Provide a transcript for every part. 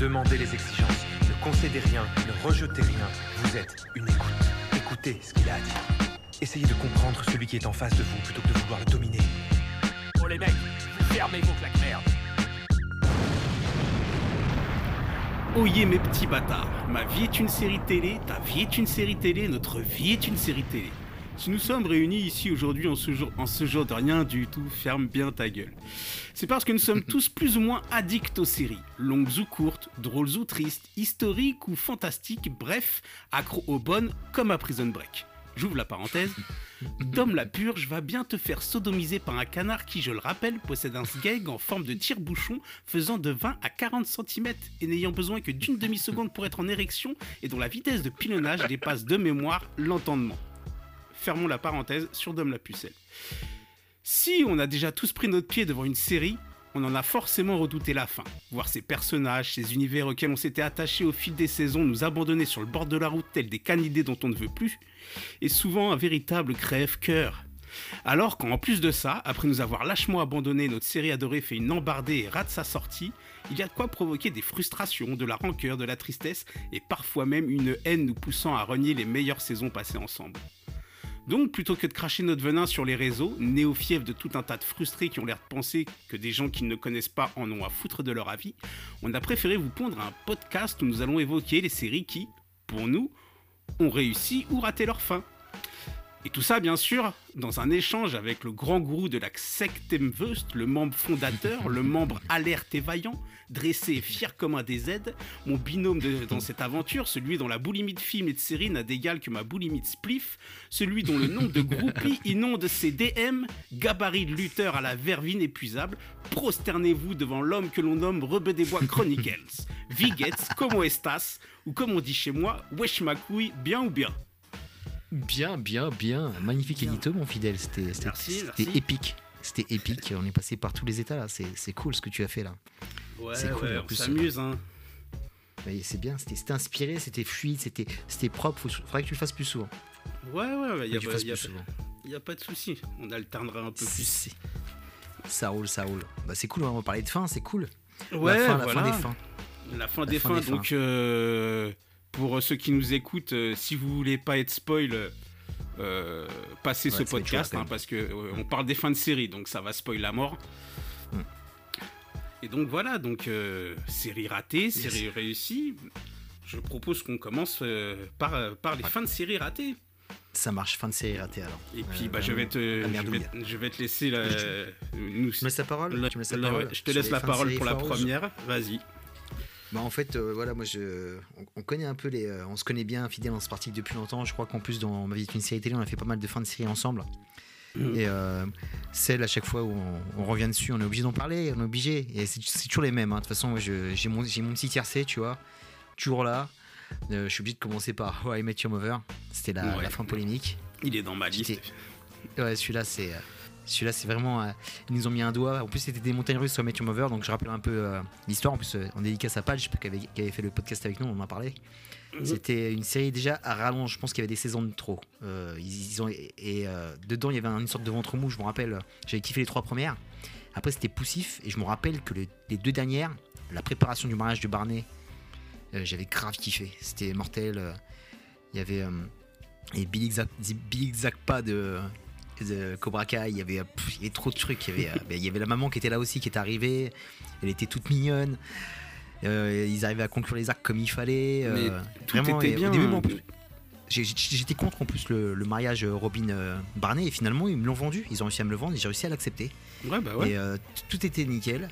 Demandez les exigences. Ne concédez rien, ne rejetez rien. Vous êtes une écoute. Écoutez ce qu'il a à dire. Essayez de comprendre celui qui est en face de vous plutôt que de vouloir le dominer. Oh les mecs, fermez vos claques merde. Oyez mes petits bâtards, ma vie est une série télé, ta vie est une série télé, notre vie est une série télé. Si nous sommes réunis ici aujourd'hui en ce jour, en ce jour de rien du tout, ferme bien ta gueule. C'est parce que nous sommes tous plus ou moins addicts aux séries, longues ou courtes, drôles ou tristes, historiques ou fantastiques, bref, accro aux bonnes comme à Prison Break. J'ouvre la parenthèse. Dom la purge va bien te faire sodomiser par un canard qui, je le rappelle, possède un sgeg en forme de tire-bouchon faisant de 20 à 40 cm et n'ayant besoin que d'une demi-seconde pour être en érection et dont la vitesse de pilonnage dépasse de mémoire l'entendement. Fermons la parenthèse sur Dom la pucelle. Si on a déjà tous pris notre pied devant une série, on en a forcément redouté la fin. Voir ces personnages, ces univers auxquels on s'était attaché au fil des saisons nous abandonner sur le bord de la route tels des canidés dont on ne veut plus, est souvent un véritable crève-cœur. Alors qu'en plus de ça, après nous avoir lâchement abandonné, notre série adorée fait une embardée et rate sa sortie, il y a de quoi provoquer des frustrations, de la rancœur, de la tristesse et parfois même une haine nous poussant à renier les meilleures saisons passées ensemble. Donc, plutôt que de cracher notre venin sur les réseaux, néo-fièvre de tout un tas de frustrés qui ont l'air de penser que des gens qui ne connaissent pas en ont à foutre de leur avis, on a préféré vous pondre un podcast où nous allons évoquer les séries qui, pour nous, ont réussi ou raté leur fin. Et tout ça, bien sûr, dans un échange avec le grand gourou de la Sectemvust, le membre fondateur, le membre alerte et vaillant, dressé et fier comme un DZ, mon binôme de- dans cette aventure, celui dont la boulimie de films et de séries n'a d'égal que ma boulimie de spliff, celui dont le nombre de groupies inonde ses DM, gabarit de lutteur à la verve inépuisable, prosternez-vous devant l'homme que l'on nomme Rebeu des Bois Chronicles. Vigets, como estas, ou comme on dit chez moi, wesh ma couille, bien ou bien? Bien, bien, bien. Magnifique édito, mon fidèle. C'était épique. C'était épique. On est passé par tous les états là. C'est cool ce que tu as fait là. Ouais, C'est cool, ouais, en on s'amuse, hein. C'est bien. C'était inspiré, c'était fluide, c'était propre. Faut- Faudrait que tu le fasses plus souvent. Ouais, ouais, ouais, y Faut a, pas, a de souci. On alternera un peu plus. Ça roule, ça roule. Bah c'est cool. On va parler de fin. C'est cool. Ouais, la fin, la fin des fins. La fin La des fin fins. des donc, euh, pour ceux qui nous écoutent, euh, si vous voulez pas être spoil, euh, passez Ouais, ce podcast hein, parce que euh, on parle des fins de série, donc ça va spoil la mort. Hmm. Et donc voilà, donc euh, série ratée, série réussie. Je propose qu'on commence euh, par, euh, par les Ouais. fins de série ratées. Ça marche. Fin de série ratée alors. Et puis Euh, bah, je, vais te, je, vais, je vais te laisser la, nous, Tu la parole Tu je te laisse la parole pour la première. Vas-y. Bah en fait, euh, voilà, moi je, on, on connaît un peu les, euh, on se connaît bien, fidèle, on se pratique depuis longtemps. Je crois qu'en plus dans ma vie est une série télé, on a fait pas mal de fins de série ensemble. Mhm. Et euh, celle à chaque fois où on, on revient dessus, on est obligé d'en parler, on est obligé. Et c'est c'est toujours les mêmes. hein. De toute façon, j'ai mon, j'ai mon petit tiercé, tu vois, toujours là. Je suis obligé de commencer par How I Met Your Mother. C'était la, Ouais. la fin polémique. Il est dans ma liste. Ouais, celui-là, c'est. Euh, Celui-là, c'est vraiment. euh, ils nous ont mis un doigt. En plus, c'était des montagnes russes sur Your Mother, donc je rappelle un peu euh, l'histoire. En plus, euh, on dédicace à pas qui avait, qui avait fait le podcast avec nous, on en a parlé. Mhm. C'était une série déjà à rallonge. Je pense qu'il y avait des saisons de trop. Euh, ils, ils ont, et euh, dedans, il y avait une sorte de ventre mou. Je me rappelle, j'avais kiffé les trois premières. Après, c'était poussif. Et je me rappelle que les, les deux dernières, la préparation du mariage de Barney, euh, j'avais grave kiffé. C'était mortel. euh, Il y avait. euh, et Billy Zakpa de, de Cobra Kai, il y, avait, pff, il y avait trop de trucs. Il y, avait, euh, ben, il y avait la maman qui était là aussi, qui est arrivée. Elle était toute mignonne. Euh, ils arrivaient à conclure les arcs comme il fallait. Mais euh, tout vraiment, était bien, hein. J'étais contre en plus le, le mariage Robin Barney et finalement ils me l'ont vendu, ils ont réussi à me le vendre et j'ai réussi à l'accepter. Ouais, bah ouais. Et euh, t- tout était nickel.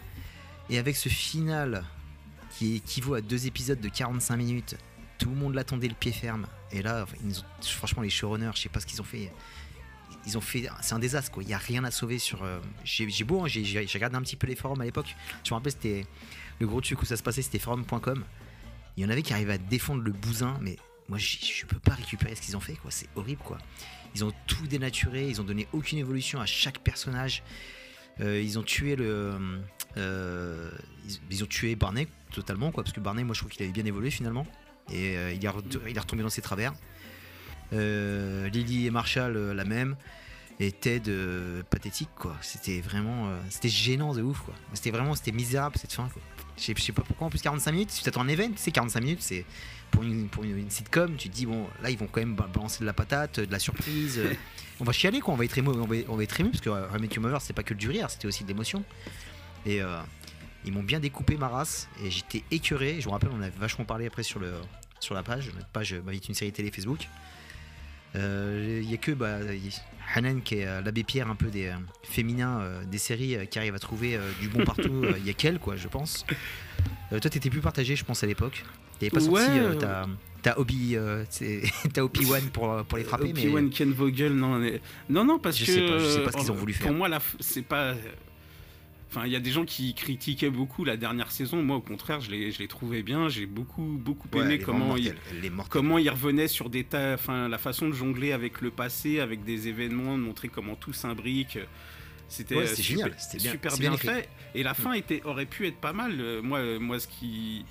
Et avec ce final qui équivaut à deux épisodes de 45 minutes, tout le monde l'attendait le pied ferme. Et là, ils ont- franchement, les showrunners, je sais pas ce qu'ils ont fait. Ils ont fait, c'est un désastre quoi. Il y a rien à sauver sur. euh, j'ai beau, hein, j'ai regardé un petit peu les forums à l'époque. Je me rappelle, c'était le gros truc où ça se passait, c'était forum.com. Il y en avait qui arrivaient à défendre le bousin, mais moi je, peux pas récupérer ce qu'ils ont fait, quoi. C'est horrible, quoi. Ils ont tout dénaturé, ils ont donné aucune évolution à chaque personnage. Euh, ils ont tué le. euh, ils, ont tué Barney totalement, quoi, parce que Barney, moi je trouve qu'il avait bien évolué finalement. Et il, il est retombé dans ses travers. Euh, Lily et Marshall, euh, la même. Et Ted, euh, pathétique, quoi. C'était vraiment. c'était gênant de ouf, quoi. C'était vraiment. C'était misérable cette fin, quoi. Je sais, pas pourquoi, en plus 45 minutes, si tu t'attends un event, c'est 45 minutes, c'est. Pour une, pour une, une sitcom, tu te dis, bon, là, ils vont quand même ba- balancer de la patate, de la surprise. euh, on va chialer, quoi. On va être ému, on va, on va être ému, parce que euh, Your Mother, c'était pas que du rire, c'était aussi de l'émotion. Et euh, ils m'ont bien découpé ma race, et j'étais écœuré. Je me rappelle, on a vachement parlé après sur, le, sur la page, notre page Ma vie est une série télé Facebook. Euh, Il y a que bah, Hanan qui est euh, l'abbé Pierre un peu des euh, féminins euh, des séries euh, qui arrive à trouver euh, du bon partout. Euh, Il y a qu'elle, quoi, je pense. Euh, toi, t'étais plus partagé, je pense, à l'époque. T'avais pas Ouais, sorti euh, ta, ta euh, c'est- ta Obi Wan pour, pour les frapper, mais Obi-Wan Ken Vogel, non, mais- non, non, parce Je que sais pas, je sais pas ce euh, qu'ils ont voulu Pour faire. moi, la f- c'est pas. Enfin, il y a des gens qui critiquaient beaucoup la dernière saison. Moi, au contraire, je l'ai, trouvé bien. J'ai beaucoup, beaucoup aimé comment il, comment il revenait sur des tas, enfin, la façon de jongler avec le passé, avec des événements, de montrer comment tout s'imbrique. C'était Ouais, euh, super, bien- super bien, fait. Et la fin était, aurait pu être pas mal. Euh, Moi, euh, moi, ce qui,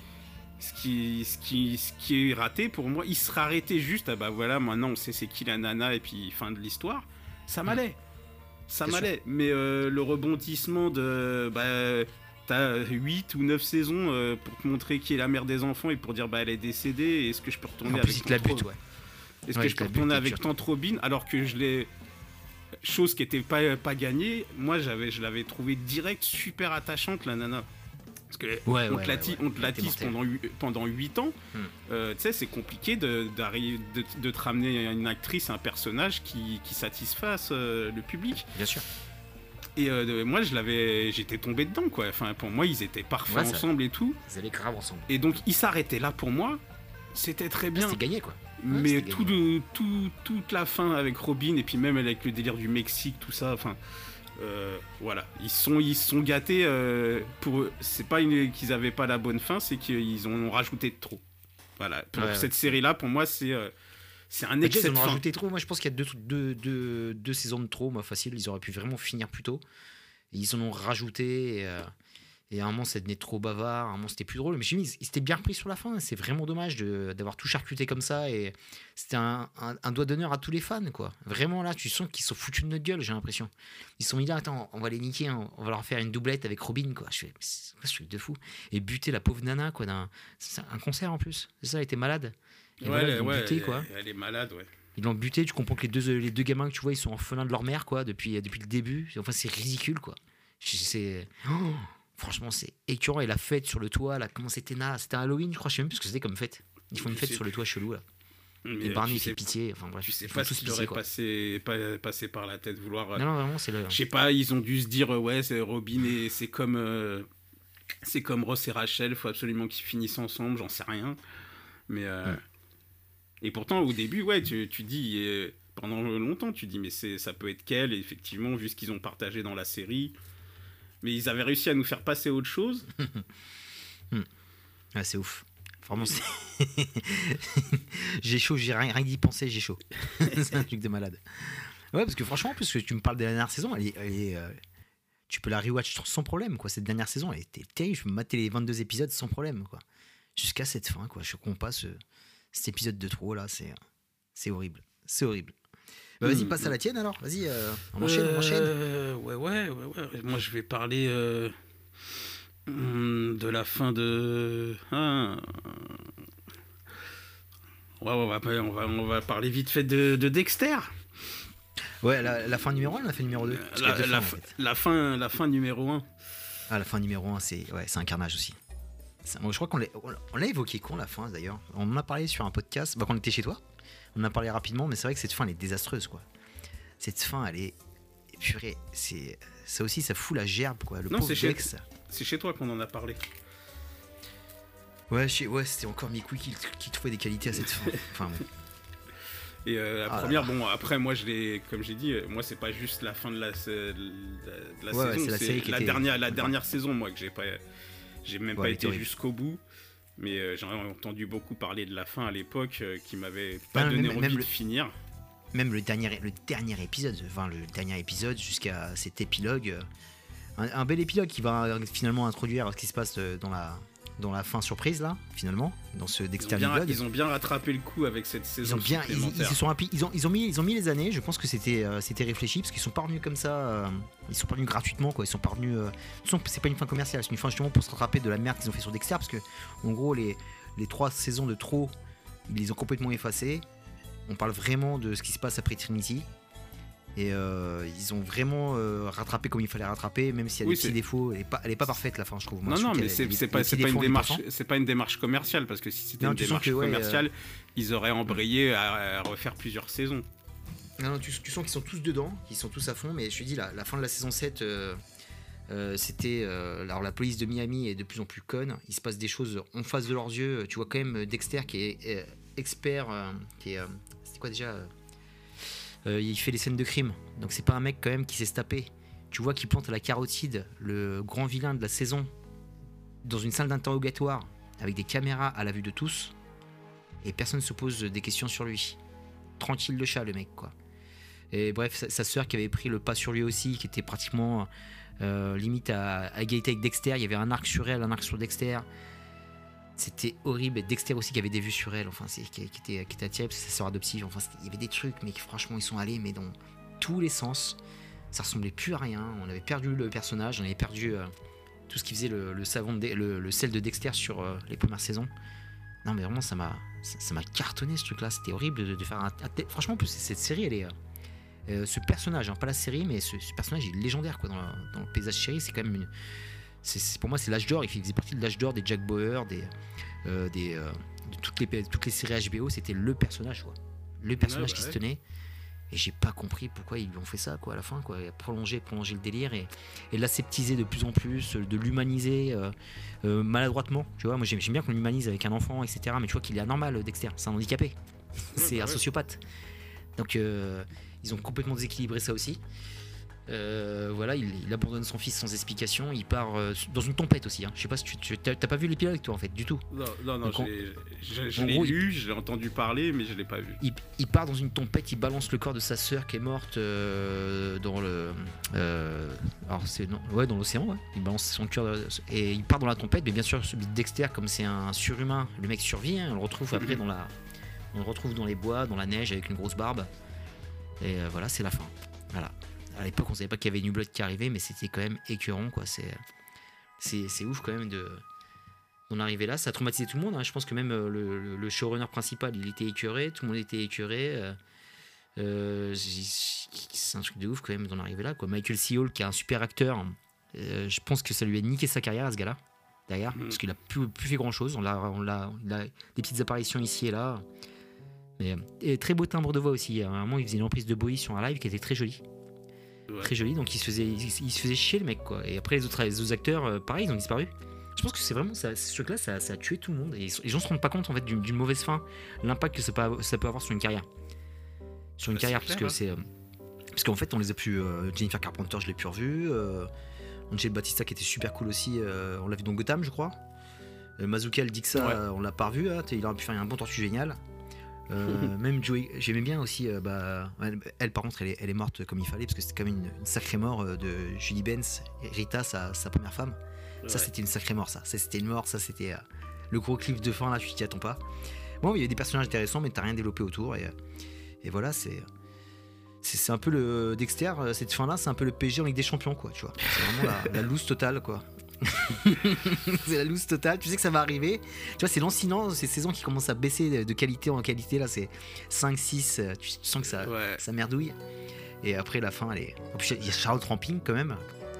ce qui, ce qui, ce qui est raté pour moi, il sera arrêté juste. Ah bah voilà, maintenant on sait c'est qui la nana et puis fin de l'histoire. Ça m'allait, ça m'allait. Mais euh, le rebondissement de, bah, t'as 8 ou 9 saisons euh, pour te montrer qui est la mère des enfants et pour dire bah elle est décédée. Est-ce que je peux retourner En avec te la bute, ouais. Est-ce Ouais, que je peux retourner avec dur. Tante Robin alors que je l'ai chose qui était pas pas gagnée. Moi j'avais je l'avais trouvé direct super attachante la nana. Parce que Ouais, on, te ouais, ti- ouais. on te la Elle était tisse mortelle. pendant, pendant 8 ans. Hmm. Euh, tu sais, c'est compliqué de, de, de te ramener une actrice, un personnage qui, qui satisfasse euh, le public. Bien sûr. Et euh, moi, je l'avais, j'étais tombé dedans, quoi. Enfin, pour moi, ils étaient parfaits ensemble et tout. Ils allaient grave ensemble. Et donc, ils s'arrêtaient là pour moi. C'était très bien. C'était gagné, quoi. Mais de, tout, toute la fin avec Robin et puis même avec le délire du Mexique, tout ça, enfin, euh, voilà, ils sont, ils sont gâtés. euh, pour c'est pas qu'ils avaient pas la bonne fin, c'est qu'ils en ont rajouté de trop. Voilà, pour Ouais, cette série-là, pour moi, c'est euh, c'est un excès déjà, ils ont rajouté trop. Moi, je pense qu'il y a deux, deux, deux, deux saisons de trop, moi, facile. Ils auraient pu vraiment finir plus tôt. Ils en ont rajouté. Et, et à un moment, ça devenait trop bavard. À un moment, c'était plus drôle. Mais je me suis dit, ils s'étaient bien repris sur la fin. C'est vraiment dommage d'avoir tout charcuté comme ça. Et c'était un, un- un doigt d'honneur à tous les fans, quoi. Vraiment, là, tu sens qu'ils sont foutus de notre gueule, j'ai l'impression. Ils sont mis là, attends, on va les niquer. hein. On va leur faire une doublette avec Robin, quoi. Je fais, c'est quoi ce truc de fou? Et buter la pauvre nana, quoi. d'un- un concert en plus. C'est ça, elle était malade. Et Ouais, voilà, elle- ouais, buté, elle, quoi. elle est malade, ouais. Ils l'ont buté, tu comprends que les deux, les deux gamins que tu vois, ils sont en orphelins de leur mère, quoi, depuis, depuis le début. Enfin, c'est ridicule, quoi. C'est. oh, franchement, c'est écœurant. Et la fête sur le toit, là, comment c'était naze C'était Halloween, je crois, je sais même plus ce que c'était comme fête. Ils font une fête sur le toit chelou, là. Mais Et Barney, fait pitié. Enfin, bref. tu sais pas ce qui passé, pas- passé par la tête, vouloir. euh, Non, non, vraiment, c'est le. Je sais pas, ils ont dû se dire euh, ouais, c'est Robin et c'est comme euh, c'est comme Ross et Rachel, faut absolument qu'ils finissent ensemble, j'en sais rien. Mais euh, Ouais. et pourtant au début, ouais, tu, tu dis pendant longtemps, tu dis mais c'est ça peut être qu'elle. Et effectivement, vu ce qu'ils ont partagé dans la série, mais ils avaient réussi à nous faire passer autre chose. Ah, c'est ouf. Vraiment, j'ai chaud, j'ai rien, rien d'y penser, j'ai chaud. c'est un truc de malade. Ouais, parce que franchement, en plus que tu me parles de la dernière saison, euh, tu peux la rewatch sans problème. Cette dernière saison, elle était terrible. Je peux mater les 22 épisodes sans problème. Jusqu'à cette fin, quoi. Je comprends pas ce, cet épisode de trop, c'est horrible. C'est horrible. Bah, vas-y, Hmm. passe à la tienne alors. Vas-y, euh, on enchaîne, on enchaîne. Euh, ouais, ouais, ouais, ouais. Moi, je vais parler euh, hum, de la fin de. Ah. Ouais, ouais, on va, on, va, on va parler vite fait de, de Dexter. Ouais, la, la fin numéro 1, la fin numéro 2. La, la fin- la fin, la fin numéro 1. Ah, la fin numéro 1, c'est ouais, un carnage aussi. Moi, je crois qu'on l'a on l'a évoqué quand la fin d'ailleurs. On en a parlé sur un podcast bah, quand on était chez toi. On en a parlé rapidement, mais c'est vrai que cette fin elle est désastreuse quoi. Cette fin elle est purée, c'est ça aussi ça fout la gerbe quoi. Le Non, pauvre c'est chez- Dex. C'est chez toi qu'on en a parlé. Ouais, chez- ouais, c'était encore Mikui qui, qui trouvait des qualités à cette fin. Enfin bon. Et euh, la Ah là première, bon, après, moi, je l'ai, comme j'ai dit, moi, c'est pas juste la fin de la, de la, de la Ouais, ouais, saison, c'est la dernière, la dernière saison, moi, que j'ai pas, j'ai même Ouais, pas été jusqu'au bout. Mais euh, j'en ai entendu beaucoup parler de la fin à l'époque euh, qui m'avait pas donné même- envie même de le- finir. Même le dernier, le dernier épisode, enfin le dernier épisode jusqu'à cet épilogue, euh, un, un bel épilogue qui va finalement introduire ce qui se passe dans la, dans la fin surprise là, finalement, dans ce Ils ont, Dexter bien, ils ont bien rattrapé le coup avec cette Ils saison ont bien, ils, ils se sont ils ont, ils ont mis, ils ont mis les années. Je pense que c'était, euh, c'était réfléchi parce qu'ils sont pas revenus comme ça. euh, ils sont pas venus gratuitement quoi. Ils sont pas revenus. euh, c'est pas une fin commerciale, c'est une fin justement pour se rattraper de la merde qu'ils ont fait sur Dexter parce que en gros les, les trois saisons de trop, ils les ont complètement effacées. On parle vraiment de ce qui se passe après Trinity. Et euh, ils ont vraiment euh, rattrapé comme il fallait rattraper, même s'il y a Oui, des petits défauts. Elle est pas, elle est pas parfaite la fin, je trouve. Moi, Non, je non, mais c'est pas, pas, une démarche, 100%. c'est pas une démarche commerciale parce que si c'était une démarche que, ouais, euh, commerciale, ils auraient embrayé à, à refaire plusieurs saisons. Non, non, tu, tu sens qu'ils sont tous dedans, qu'ils sont tous à fond, mais je te dis, la, la fin de la saison 7, euh, euh, c'était. euh, alors, la police de Miami est de plus en plus conne, il se passe des choses en face de leurs yeux. Tu vois quand même Dexter qui est expert, euh, qui est. C'était quoi déjà euh, Il fait les scènes de crime, donc c'est pas un mec quand même qui s'est tapé. Tu vois qu'il plante la carotide le grand vilain de la saison dans une salle d'interrogatoire avec des caméras à la vue de tous, et personne ne se pose des questions sur lui. Tranquille de chat, le mec, quoi. Et bref, sa, sa sœur qui avait pris le pas sur lui aussi, qui était pratiquement euh, limite à, à égalité avec Dexter. Il y avait un arc sur elle, un arc sur Dexter. C'était horrible. Et Dexter aussi qui avait des vues sur elle, enfin, qui, qui était, qui était parce que sa sœur adoptive. Enfin, il y avait des trucs, mais franchement, ils sont allés, mais dans tous les sens. Ça ressemblait plus à rien. On avait perdu le personnage, on avait perdu euh, tout ce qui faisait le, savon, de, le, sel de Dexter sur euh, les premières saisons. Non, mais vraiment, ça m'a, ça, m'a cartonné ce truc-là. C'était horrible de, faire un, Franchement, en plus, cette série, elle est. euh, ce personnage, hein, pas la série, mais ce, ce personnage est légendaire quoi, dans, dans le paysage chéri. C'est quand même une. C'est- pour moi, c'est l'âge d'or. Il faisait partie de l'âge d'or des Jack Bauer, des, euh, des, euh, de toutes les, toutes les séries HBO. C'était le personnage, quoi. Le personnage bah qui se tenait. Et j'ai pas compris pourquoi ils lui ont fait ça, quoi, à la fin, quoi. Prolonger, prolonger le délire et, et l'aseptiser de plus en plus, de l'humaniser euh, euh, maladroitement. Tu vois, moi j'aime bien qu'on l'humanise avec un enfant, etc. Mais tu vois qu'il est anormal, Dexter. C'est un handicapé. c'est bah un sociopathe. Donc euh, ils ont complètement déséquilibré ça aussi. Euh, voilà, il, il abandonne son fils sans explication. Il part euh, dans une tempête aussi. hein. Je sais pas si tu tu- t'as pas vu l'épilogue toi en fait du tout. Non, non, non Donc, je, je en l'ai gros, il- lu, je l'ai entendu parler, mais je l'ai pas vu. Il, il part dans une tempête, il balance le corps de sa sœur qui est morte euh, dans le. alors c'est non, ouais dans l'océan, ouais. Il balance son cœur et il part dans la tempête. Mais bien sûr, Dexter, comme c'est un surhumain, le mec survit. hein, on le retrouve après dans la, on le retrouve dans les bois, dans la neige avec une grosse barbe. Et voilà, c'est la fin. Voilà. À l'époque, on savait pas qu'il y avait New Blood qui arrivait, mais c'était quand même écœurant, quoi. C'est, ouf quand même de d'en arriver là. Ça a traumatisé tout le monde. hein. Je pense que même euh, le, showrunner principal, il était écœuré. Tout le monde était écœuré. euh, euh, c'est un truc de ouf quand même d'en arriver là. Quoi. Michael C. Hall, qui est un super acteur, euh, je pense que ça lui a niqué sa carrière à ce gars-là. D'ailleurs, Mhm. parce qu'il a plus, plus fait grand chose. On l'a, on l'a, des petites apparitions ici et là. Mais, et très beau timbre de voix aussi. À un moment, il faisait une reprise de Bowie sur un live qui était très jolie Ouais. très joli. Donc il se faisait il, il se faisait chier le mec quoi. Et après les autres les autres acteurs euh, pareil ils ont disparu. Je pense que c'est vraiment ça ce truc là ça, ça a tué tout le monde. Et les gens se rendent pas compte en fait d'une mauvaise fin l'impact que ça peut, avoir- ça peut avoir sur une carrière. Sur une Bah, carrière parce clair, que c'est euh, parce qu'en fait on les a pu euh, Jennifer Carpenter je l'ai plus revu euh, Angel Batista qui était super cool aussi euh, on l'a vu dans Gotham je crois. Mazzucchelli elle dit que ça Ouais. on l'a pas revu hein, il aurait pu faire un bon tortue génial euh, même Joey, j'aimais bien aussi. euh, bah, elle, par contre, elle est, elle est morte comme il fallait parce que c'était quand même une, une sacrée mort euh, de Julie Benz, et Rita, sa, sa première femme. Ça, c'était une sacrée mort. Ça, Ça, c'était une mort. Ça, c'était euh, le gros cliff de fin là. Tu t'y attends pas. Bon, il y a des personnages intéressants, mais t'as rien développé autour et, et voilà, c'est. C'est un peu le Dexter, cette fin-là, c'est un peu le PSG en Ligue des Champions, quoi, tu vois. C'est vraiment la, la loose totale, quoi. c'est la loose totale, tu sais que ça va arriver. Tu vois, c'est lancinant, ces saisons qui commencent à baisser de- qualité en qualité, là, c'est 5, 6, euh, tu sens que ça, Ouais. ça merdouille. Et après, la fin, elle est. En plus, il y a Charlotte Ramping quand même.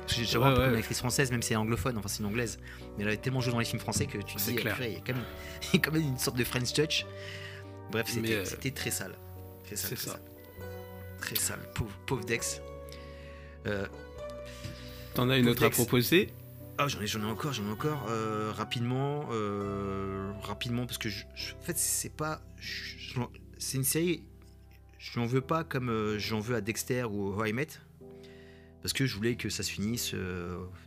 J'ai Ouais, ouais. comme une actrice française, même si elle est anglophone, enfin c'est une anglaise. Mais elle avait tellement joué dans les films français que tu te dis, clair. il y a quand même, il y a quand même une sorte de French touch. Bref, c'était euh, très sale. Très sale, c'est très ça. sale. Très sale. Pauvre, pauvre Dex. Euh, T'en as une autre à proposer? Ah, j'en ai, encore, j'en ai encore. Euh, rapidement, euh, rapidement, parce que je, en fait, c'est pas. C'est une série. Je n'en veux pas comme euh, j'en veux à Dexter ou How I. Parce que je voulais que ça se finisse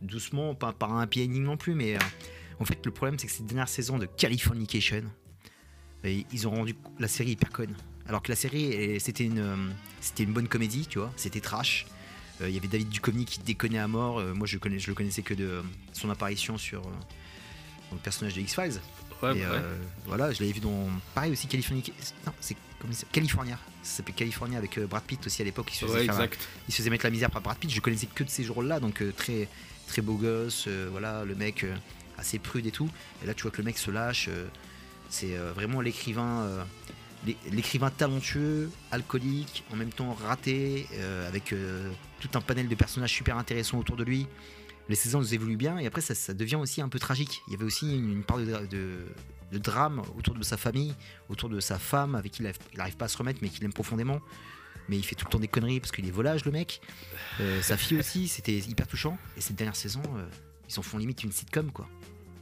doucement, pas par un ending non plus, mais En fait, le problème, c'est que cette dernière saison de Californication, et ils ont rendu la série hyper conne. Alors que la série, c'était une, c'était une bonne comédie, tu vois, c'était trash. Euh, Il y avait David Duchovny qui déconnait à mort. Euh, moi, je, connais, je le connaissais que de euh, son apparition sur dans le personnage de X-Files. Ouais, Et, bah ouais. voilà, je l'avais vu dans. Pareil aussi, Californie. Non, c'est California. Ça s'appelait California avec Brad Pitt aussi à l'époque. Il Ouais, il se faisait mettre la misère par Brad Pitt. Je connaissais que de ces jours-là, donc très, très beau gosse. voilà, le mec assez prude et tout. Et là, tu vois que le mec se lâche. c'est vraiment l'écrivain. L'é- L'écrivain talentueux, alcoolique, en même temps raté, euh, avec euh, tout un panel de personnages super intéressants autour de lui. Les saisons elles évoluent bien et après ça, devient aussi un peu tragique. Il y avait aussi une, part de, dra- de- de drame autour de sa famille, autour de sa femme avec qui il n'arrive pas à se remettre mais qu'il aime profondément. Mais il fait tout le temps des conneries parce qu'il est volage le mec. Euh, sa fille aussi, c'était hyper touchant. Et cette dernière saison, ils en font limite une sitcom quoi.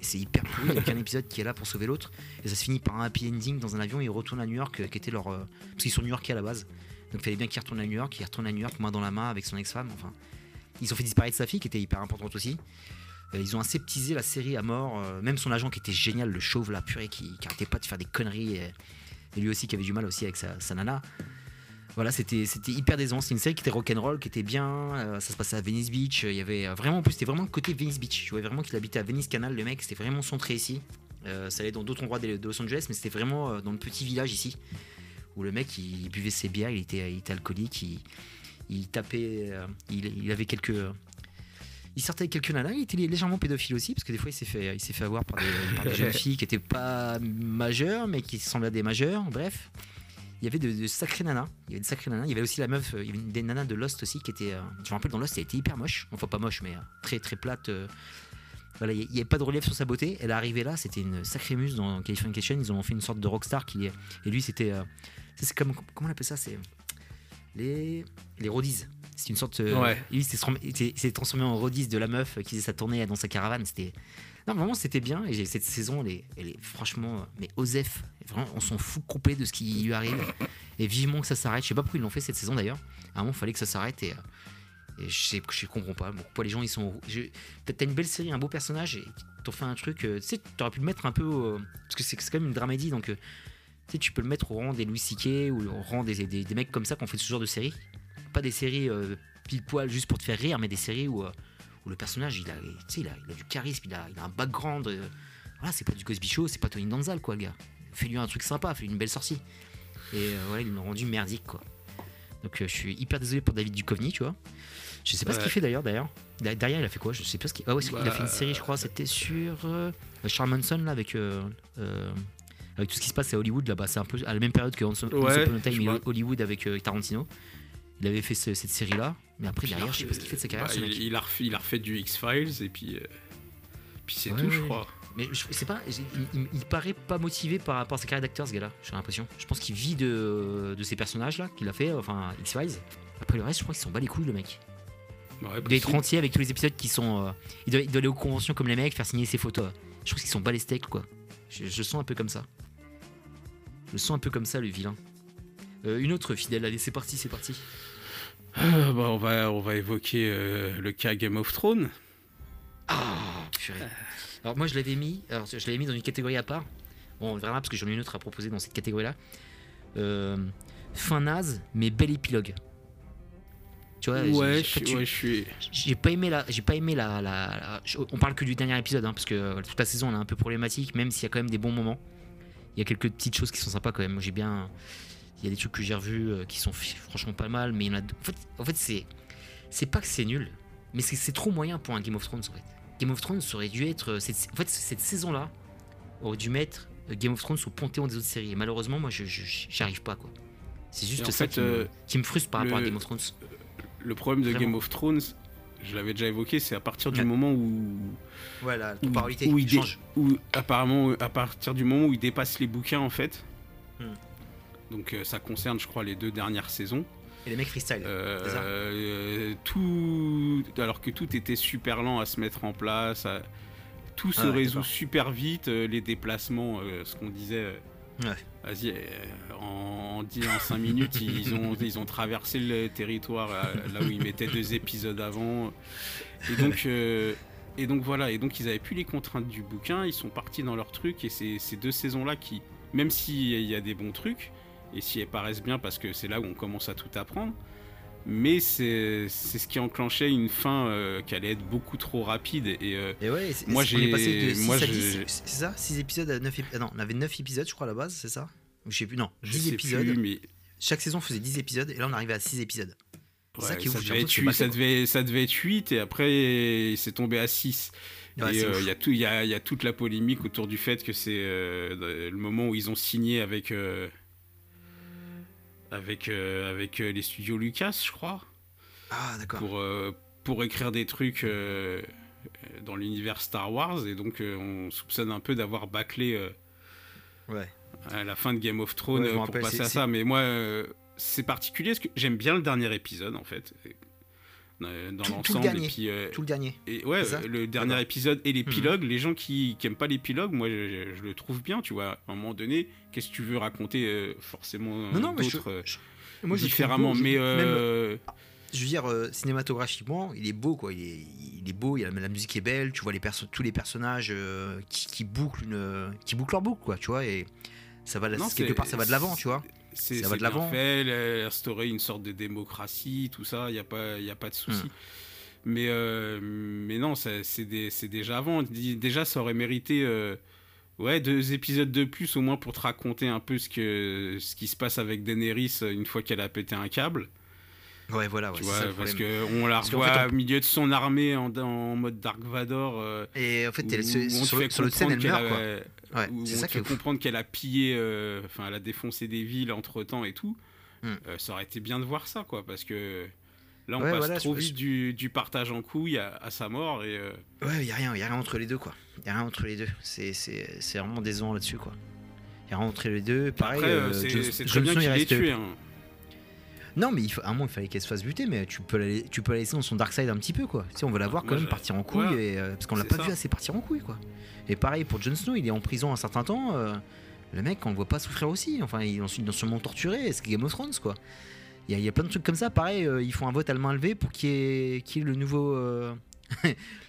C'est hyper pourri, il n'y a qu'un épisode qui est là pour sauver l'autre. Et ça se finit par un happy ending dans un avion. Ils retournent à New York, euh, qui était leur. euh, parce qu'ils sont new-yorkais à la base. Donc il fallait bien qu'ils retournent à New York. Ils retournent à New York, main dans la main, avec son ex-femme. Enfin, ils ont fait disparaître sa fille, qui était hyper importante aussi. Euh, ils ont aseptisé la série à mort. même son agent, qui était génial, le chauve, la purée, qui, qui arrêtait pas de faire des conneries. Et, lui aussi, qui avait du mal aussi avec sa nana. Voilà, c'était hyper décevant. C'est une série qui était rock'n'roll, qui était bien. euh, ça se passait à Venice Beach. Il y avait euh, vraiment, en plus, c'était vraiment le côté Venice Beach. Je voyais vraiment qu'il habitait à Venice Canal, le mec. C'était vraiment centré ici. Euh, ça allait dans d'autres endroits de de Los Angeles, mais c'était vraiment euh, dans le petit village ici. Où le mec, il, buvait ses bières, il était, il était alcoolique, il, il tapait. euh, il, il avait quelques. Il sortait avec quelques nanas, il était légèrement pédophile aussi, parce que des fois il s'est fait, il s'est fait avoir par des, par des jeunes filles qui n'étaient pas majeures, mais qui semblaient des majeures, bref il y avait de, de sacrés nanas. Il y avait de sacrés nanas. Il y avait aussi la meuf, euh, il y avait des nanas de Lost aussi qui était. euh, je me rappelle dans Lost, elle était hyper moche. Enfin, pas moche, mais euh, très très plate. euh. Voilà, il n'y avait pas de relief sur sa beauté. Elle est arrivée là, c'était une sacrée muse dans Californication. Ils ont fait une sorte de rockstar qui est. Et lui, c'était. ça, c'est comme. Comment on appelle ça C'est. Les. Les roadies. C'est une sorte. Ouais. Lui, il s'est transformé- en roadies de la meuf qui faisait sa tournée dans sa caravane. C'était. Vraiment, c'était bien. Et cette saison, elle est, franchement. euh, Mais Osef, vraiment, on s'en fout complet de ce qui lui arrive. Et vivement que ça s'arrête. Je sais pas pourquoi ils l'ont fait cette saison d'ailleurs. À un moment, il fallait que ça s'arrête. Et, euh, je, sais, je comprends pas. Pourquoi les gens ils sont. T'as une belle série, un beau personnage. Et t'en fais un truc. euh, tu sais, t'aurais pu le mettre un peu. parce que c'est quand même une dramédie. Donc. tu sais, tu peux le mettre au rang des Louis C.K. ou au rang des, des, mecs comme ça qui fait ce genre de série. Pas des séries pile poil juste pour te faire rire, mais des séries où, où le personnage il a, il a, il a du charisme, il a, il a un background. euh, voilà, c'est pas du Cosby Show, c'est pas Tony Danza, quoi, le gars. Fais-lui un truc sympa, fais-lui une belle sortie. Et euh, voilà, ils l'ont rendu merdique, quoi. Donc euh, je suis hyper désolé pour David Duchovny, tu vois. Je sais pas ce qu'il fait d'ailleurs, d'ailleurs. Da- Derrière, il a fait quoi? Je sais pas ce qu'il. Ah ouais, il a fait une série, je crois, c'était sur Charles Manson, là, avec. avec tout ce qui se passe à Hollywood là-bas, c'est un peu à la même période que Once Upon a Time. Hollywood avec Tarantino. Il avait fait ce- cette série-là, mais après Puis derrière, je sais pas ce qu'il fait de sa carrière. bah, ce mec. il, il a refait, il a refait du X-Files et puis. euh, puis c'est Ouais, tout, je crois. Mais je sais pas, il, paraît pas motivé par rapport à sa carrière d'acteur, ce gars-là, j'ai l'impression. Je pense qu'il vit de, de ces personnages-là qu'il a fait, enfin X-Files. Après le reste, je crois qu'il s'en bat les couilles, le mec. Ouais, être possible. entier avec tous les épisodes qui sont. euh, il, doit, il doit aller aux conventions comme les mecs, faire signer ses photos. Je trouve qu'ils sont bas les steaks, quoi. Je, sens un peu comme ça. Je le sens un peu comme ça, le vilain. Euh, une autre fidèle, allez, c'est parti, c'est parti. Ah, bah, on, va, on va évoquer euh, le cas Game of Thrones. Ah, purée. Alors moi je l'avais mis, alors je l'avais mis dans une catégorie à part. Bon, on verra parce que j'en ai une autre à proposer dans cette catégorie-là. Euh, fin naze, mais bel épilogue. Tu vois, j'ai- ouais, je, suis. j'ai pas aimé la, j'ai pas aimé la, la- on parle que du dernier épisode, hein, parce que euh, toute la saison elle est un peu problématique, même s'il y a quand même des bons moments. Il y a quelques petites choses qui sont sympas quand même. Moi j'ai bien, il y a des trucs que j'ai revus euh, qui sont franchement pas mal, mais il y en a. En fait, en fait c'est, c'est pas que c'est nul, mais c'est, c'est trop moyen pour un Game of Thrones en fait. Game of Thrones aurait dû être, euh, cette, en fait cette saison-là aurait dû mettre euh, Game of Thrones au panthéon des autres séries. Et malheureusement moi je, je- j'y arrive pas quoi. C'est juste ça fait, qui, me, qui me frustre par rapport à Game of Thrones. Le problème de Vraiment. Game of Thrones, je l'avais déjà évoqué, c'est à partir du Ouais. moment où. Voilà, où, où il dé- change. où, apparemment, à partir du moment où il dépasse les bouquins, en fait. Hmm. Donc euh, ça concerne, je crois, les deux dernières saisons. Et les mecs freestyle. Euh, euh, tout, alors que tout était super lent à se mettre en place, à- tout se Ah ouais, résout super vite, les déplacements, euh, ce qu'on disait. Ouais. Vas-y, en, en 10 en 5 minutes, ils ont, ils ont traversé le territoire là où ils mettaient deux épisodes avant. Et donc, euh, Et donc voilà, et donc ils avaient plus les contraintes du bouquin, ils sont partis dans leur truc, et c'est ces deux saisons-là qui, même s'il y a des bons trucs, et si elles paraissent bien parce que c'est là où on commence à tout apprendre, mais c'est ce qui enclenchait une fin euh, qui allait être beaucoup trop rapide. Et, euh, Et ouais, c'est- moi, j'ai- passé de 6 moi, à je- 10, c'est ça 6 épisodes à 9 épisodes. Non, on avait 9 épisodes, je crois, à la base, c'est ça? Je sais plus, non, je 10 sais épisodes. plus, mais Chaque saison faisait 10 épisodes, et là on arrivait à 6 épisodes. C'est ça ouais, qui ça, devait être, l'impression que huit- c'est ça, passé, devait, ça devait être 8 et après c'est tombé à 6. Ouais, et euh, il y, a tout- il y, a, y a toute la polémique autour du fait que c'est euh, le moment où ils ont signé avec, euh, avec, euh, avec euh, les studios Lucas, je crois. Ah, d'accord. pour, euh, pour écrire des trucs euh, dans l'univers Star Wars et donc on soupçonne un peu d'avoir bâclé Ouais. à la fin de Game of Thrones Ouais, pour rappelle, passer à ça mais moi c'est particulier parce que j'aime bien le dernier épisode en fait dans Tout- tout le l'ensemble dernier. et puis euh, Tout le dernier. et ouais le dernier épisode et l'épilogue les gens qui, qui aiment pas l'épilogue moi je, je le trouve bien tu vois à un moment donné qu'est-ce que tu veux raconter euh, forcément Non, je- d'autres euh, je- moi, je différemment beau, mais je- même- euh, je veux dire, euh, cinématographiquement, il est beau, quoi. Il est, il est beau, il y a, la musique est belle, tu vois les perso- tous les personnages euh, qui, qui bouclent une, qui bouclent leur boucle, quoi, tu vois, et ça va, Non, quelque part, ça va de l'avant, tu vois. C'est Ça va de l'avant. fait, elle a instauré une sorte de démocratie, tout ça, il n'y a, pas- y a pas de souci. Hmm. Mais, euh, mais non, c'est déjà avant. Déjà, ça aurait mérité euh, ouais, deux épisodes de plus, au moins pour te raconter un peu ce, que, ce qui se passe avec Daenerys euh, une fois qu'elle a pété un câble. Ouais, voilà, ouais, tu vois, ça parce qu'on la revoit fait, on- au milieu de son armée en, en mode Dark Vador. euh, Et en fait, elle se- sur, fait sur le scène, elle comprendre meurt, quoi. Ouais, où c'est on ça te ouf. comprendre qu'elle a pillé, euh, enfin, elle a défoncé des villes entre temps et tout. Hmm. Euh, ça aurait été bien de voir ça, quoi, parce que là, on Ouais, passe voilà, trop vite du, du partage en couille à, à sa mort et. Ouais, il y a rien, y a rien entre les deux, quoi. Il y a rien entre les deux. C'est, c'est, c'est vraiment décevant là-dessus, quoi. Il y a rien entre les deux. Pareil, Après, c'est Johnson, il qu'il ait reste- tué. Hein. Non, mais il faut, à un moment, il fallait qu'elle se fasse buter, mais tu peux la, tu peux la laisser dans son dark side un petit peu, quoi. Tu sais, on veut la voir quand Moi, même je- partir en couille, voilà. et, euh, parce qu'on l'a pas ça. vu assez partir en couille, quoi. Et pareil pour Jon Snow, il est en prison un certain temps. euh, le mec, on le voit pas souffrir aussi. Enfin, il est dans sûrement torturé. C'est Game of Thrones, quoi. Il y, a, il y a plein de trucs comme ça. Pareil, euh, ils font un vote à la main levée pour qu'il y ait le nouveau.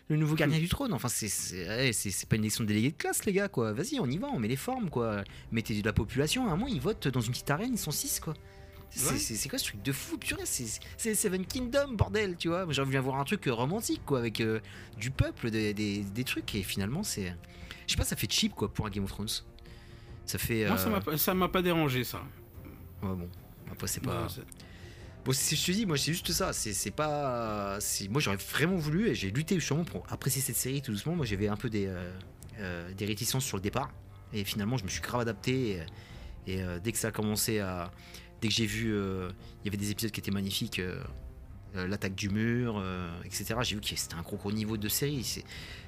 Le nouveau gardien du trône, enfin c'est c'est pas une élection de délégué de classe les gars quoi. Vas-y on y va, on met les formes quoi. Mettez de la population, à un moment ils votent dans une petite arène, ils sont 6 quoi. C'est quoi ce truc de fou, purée C'est Seven Kingdom, bordel, tu vois. J'ai envie d'avoir un truc euh, romantique, quoi, avec euh, du peuple, des, des- des trucs, et finalement, c'est. Je sais pas, ça fait cheap, quoi, pour un Game of Thrones. Ça fait. Moi, ça euh, m'a pas- ça m'a pas dérangé, ça. ouais, bon. Après, c'est pas. Ouais, Bon, je te dis, moi, c'est juste ça. C'est pas. Moi, j'aurais vraiment voulu, et j'ai lutté justement pour apprécier cette série tout doucement. Moi, j'avais un peu des, euh, des réticences sur le départ. Et finalement, je me suis grave adapté. Et, et, euh, dès que ça a commencé à. Dès que j'ai vu. euh, Il y avait des épisodes qui étaient magnifiques. euh, euh, L'attaque du mur, etc. J'ai vu que c'était un gros, gros niveau de série.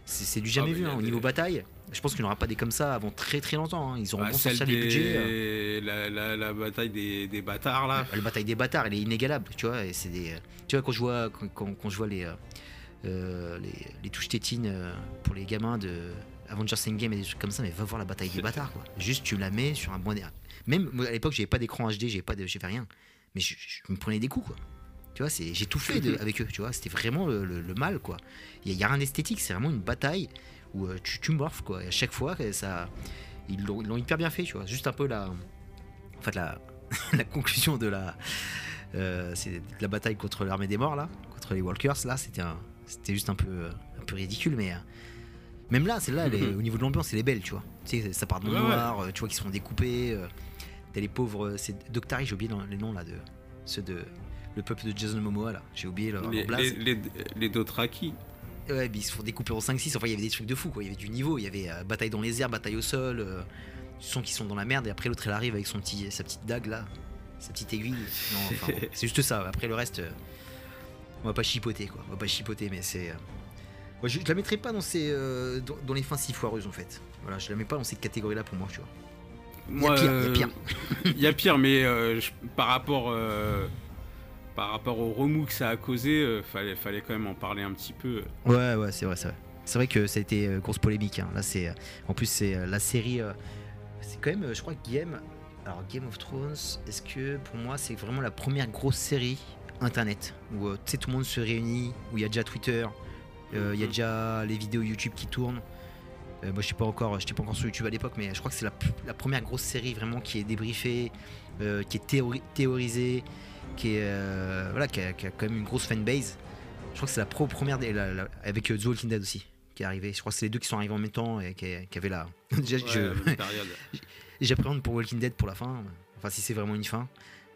C'est- du jamais Ah, vu hein, au niveau bataille. Je pense qu'il n'y aura pas des comme ça avant très très longtemps. hein. Ils auront Bah, bon des- budgets. la, la- la bataille des, des bâtards, là. La bataille des bâtards, elle est inégalable, tu vois. Et c'est des, tu vois quand je vois quand, quand- quand je vois les, euh, les les touches tétines pour les gamins de Avengers Endgame et des trucs comme ça, mais va voir la bataille des bâtards, quoi. Juste tu la mets sur un bon. Même à l'époque, j'avais pas d'écran HD, j'avais pas de, j'avais rien, mais je, je me prenais des coups, quoi. Tu vois, c'est, j'ai tout fait de- avec eux, tu vois. C'était vraiment le, le- le mal, quoi. Il y, a- rien d'esthétique, c'est vraiment une bataille où euh, tu, tu morphes, quoi. Et à chaque fois, que ça, ils l'ont, ils l'ont hyper bien fait, tu vois. Juste un peu la, en fait, la, la conclusion de la, euh, c'est de la bataille contre l'armée des morts là, contre les Walkers là, c'était un, c'était juste un peu, euh, un peu ridicule, mais euh, même là, celle-là, Mhm. au niveau de l'ambiance, elle est belle, tu vois. Tu sais, ça part Ouais, ouais. noir, euh, tu vois qu'ils se font découper. euh, T'as les pauvres, euh, c'est Doctari, j'ai oublié le- les noms là de ceux de le peuple de Jason Momoa là, j'ai oublié leur, Les, leur les, les, les Dothraki. Ouais, mais ils se font découper en 5-6. Enfin, il y avait des trucs de fou, quoi. Il y avait du niveau. Il y avait euh, bataille dans les airs, bataille au sol. euh, tu sens qu'ils sont dans la merde. Et après, l'autre, elle arrive avec son petit, sa petite dague, là. Sa petite aiguille. Non, enfin, bon, c'est juste ça. Après, le reste, on va pas chipoter, quoi. On va pas chipoter, mais c'est. Moi, je, je la mettrais pas dans, ces, euh, dans, dans les fins si foireuses, en fait. Voilà, je la mets pas dans cette catégorie-là pour moi, tu vois. Il y a pire, il y a euh, pire. Il y a pire, mais euh, je- par rapport euh, par rapport au remous que ça a causé, fallait fallait quand même en parler un petit peu. Ouais, ouais, c'est vrai, c'est vrai. C'est vrai que ça a été grosse polémique. hein. Là, c'est, en plus, c'est la série. c'est quand même, je crois, Game. Alors, Game of Thrones, est-ce que pour moi, c'est vraiment la première grosse série internet où tu sais, tout le monde se réunit, où il y a déjà Twitter, Euh, Il y a Mhm. déjà les vidéos YouTube qui tournent. Euh, moi, je sais pas encore, j'étais pas encore sur YouTube à l'époque, mais je crois que c'est la, la première grosse série vraiment qui est débriefée, euh, qui est théori- théorisée, qui est euh, voilà, qui a, qui a quand même une grosse fanbase. Je crois que c'est la pro première des- la- la- avec The Walking Dead aussi qui est arrivée. Je crois que c'est les deux qui sont arrivés en même temps et qui, qui avaient la. Déjà, Ouais. J'appréhende pour Walking Dead pour la fin. Enfin, si c'est vraiment une fin,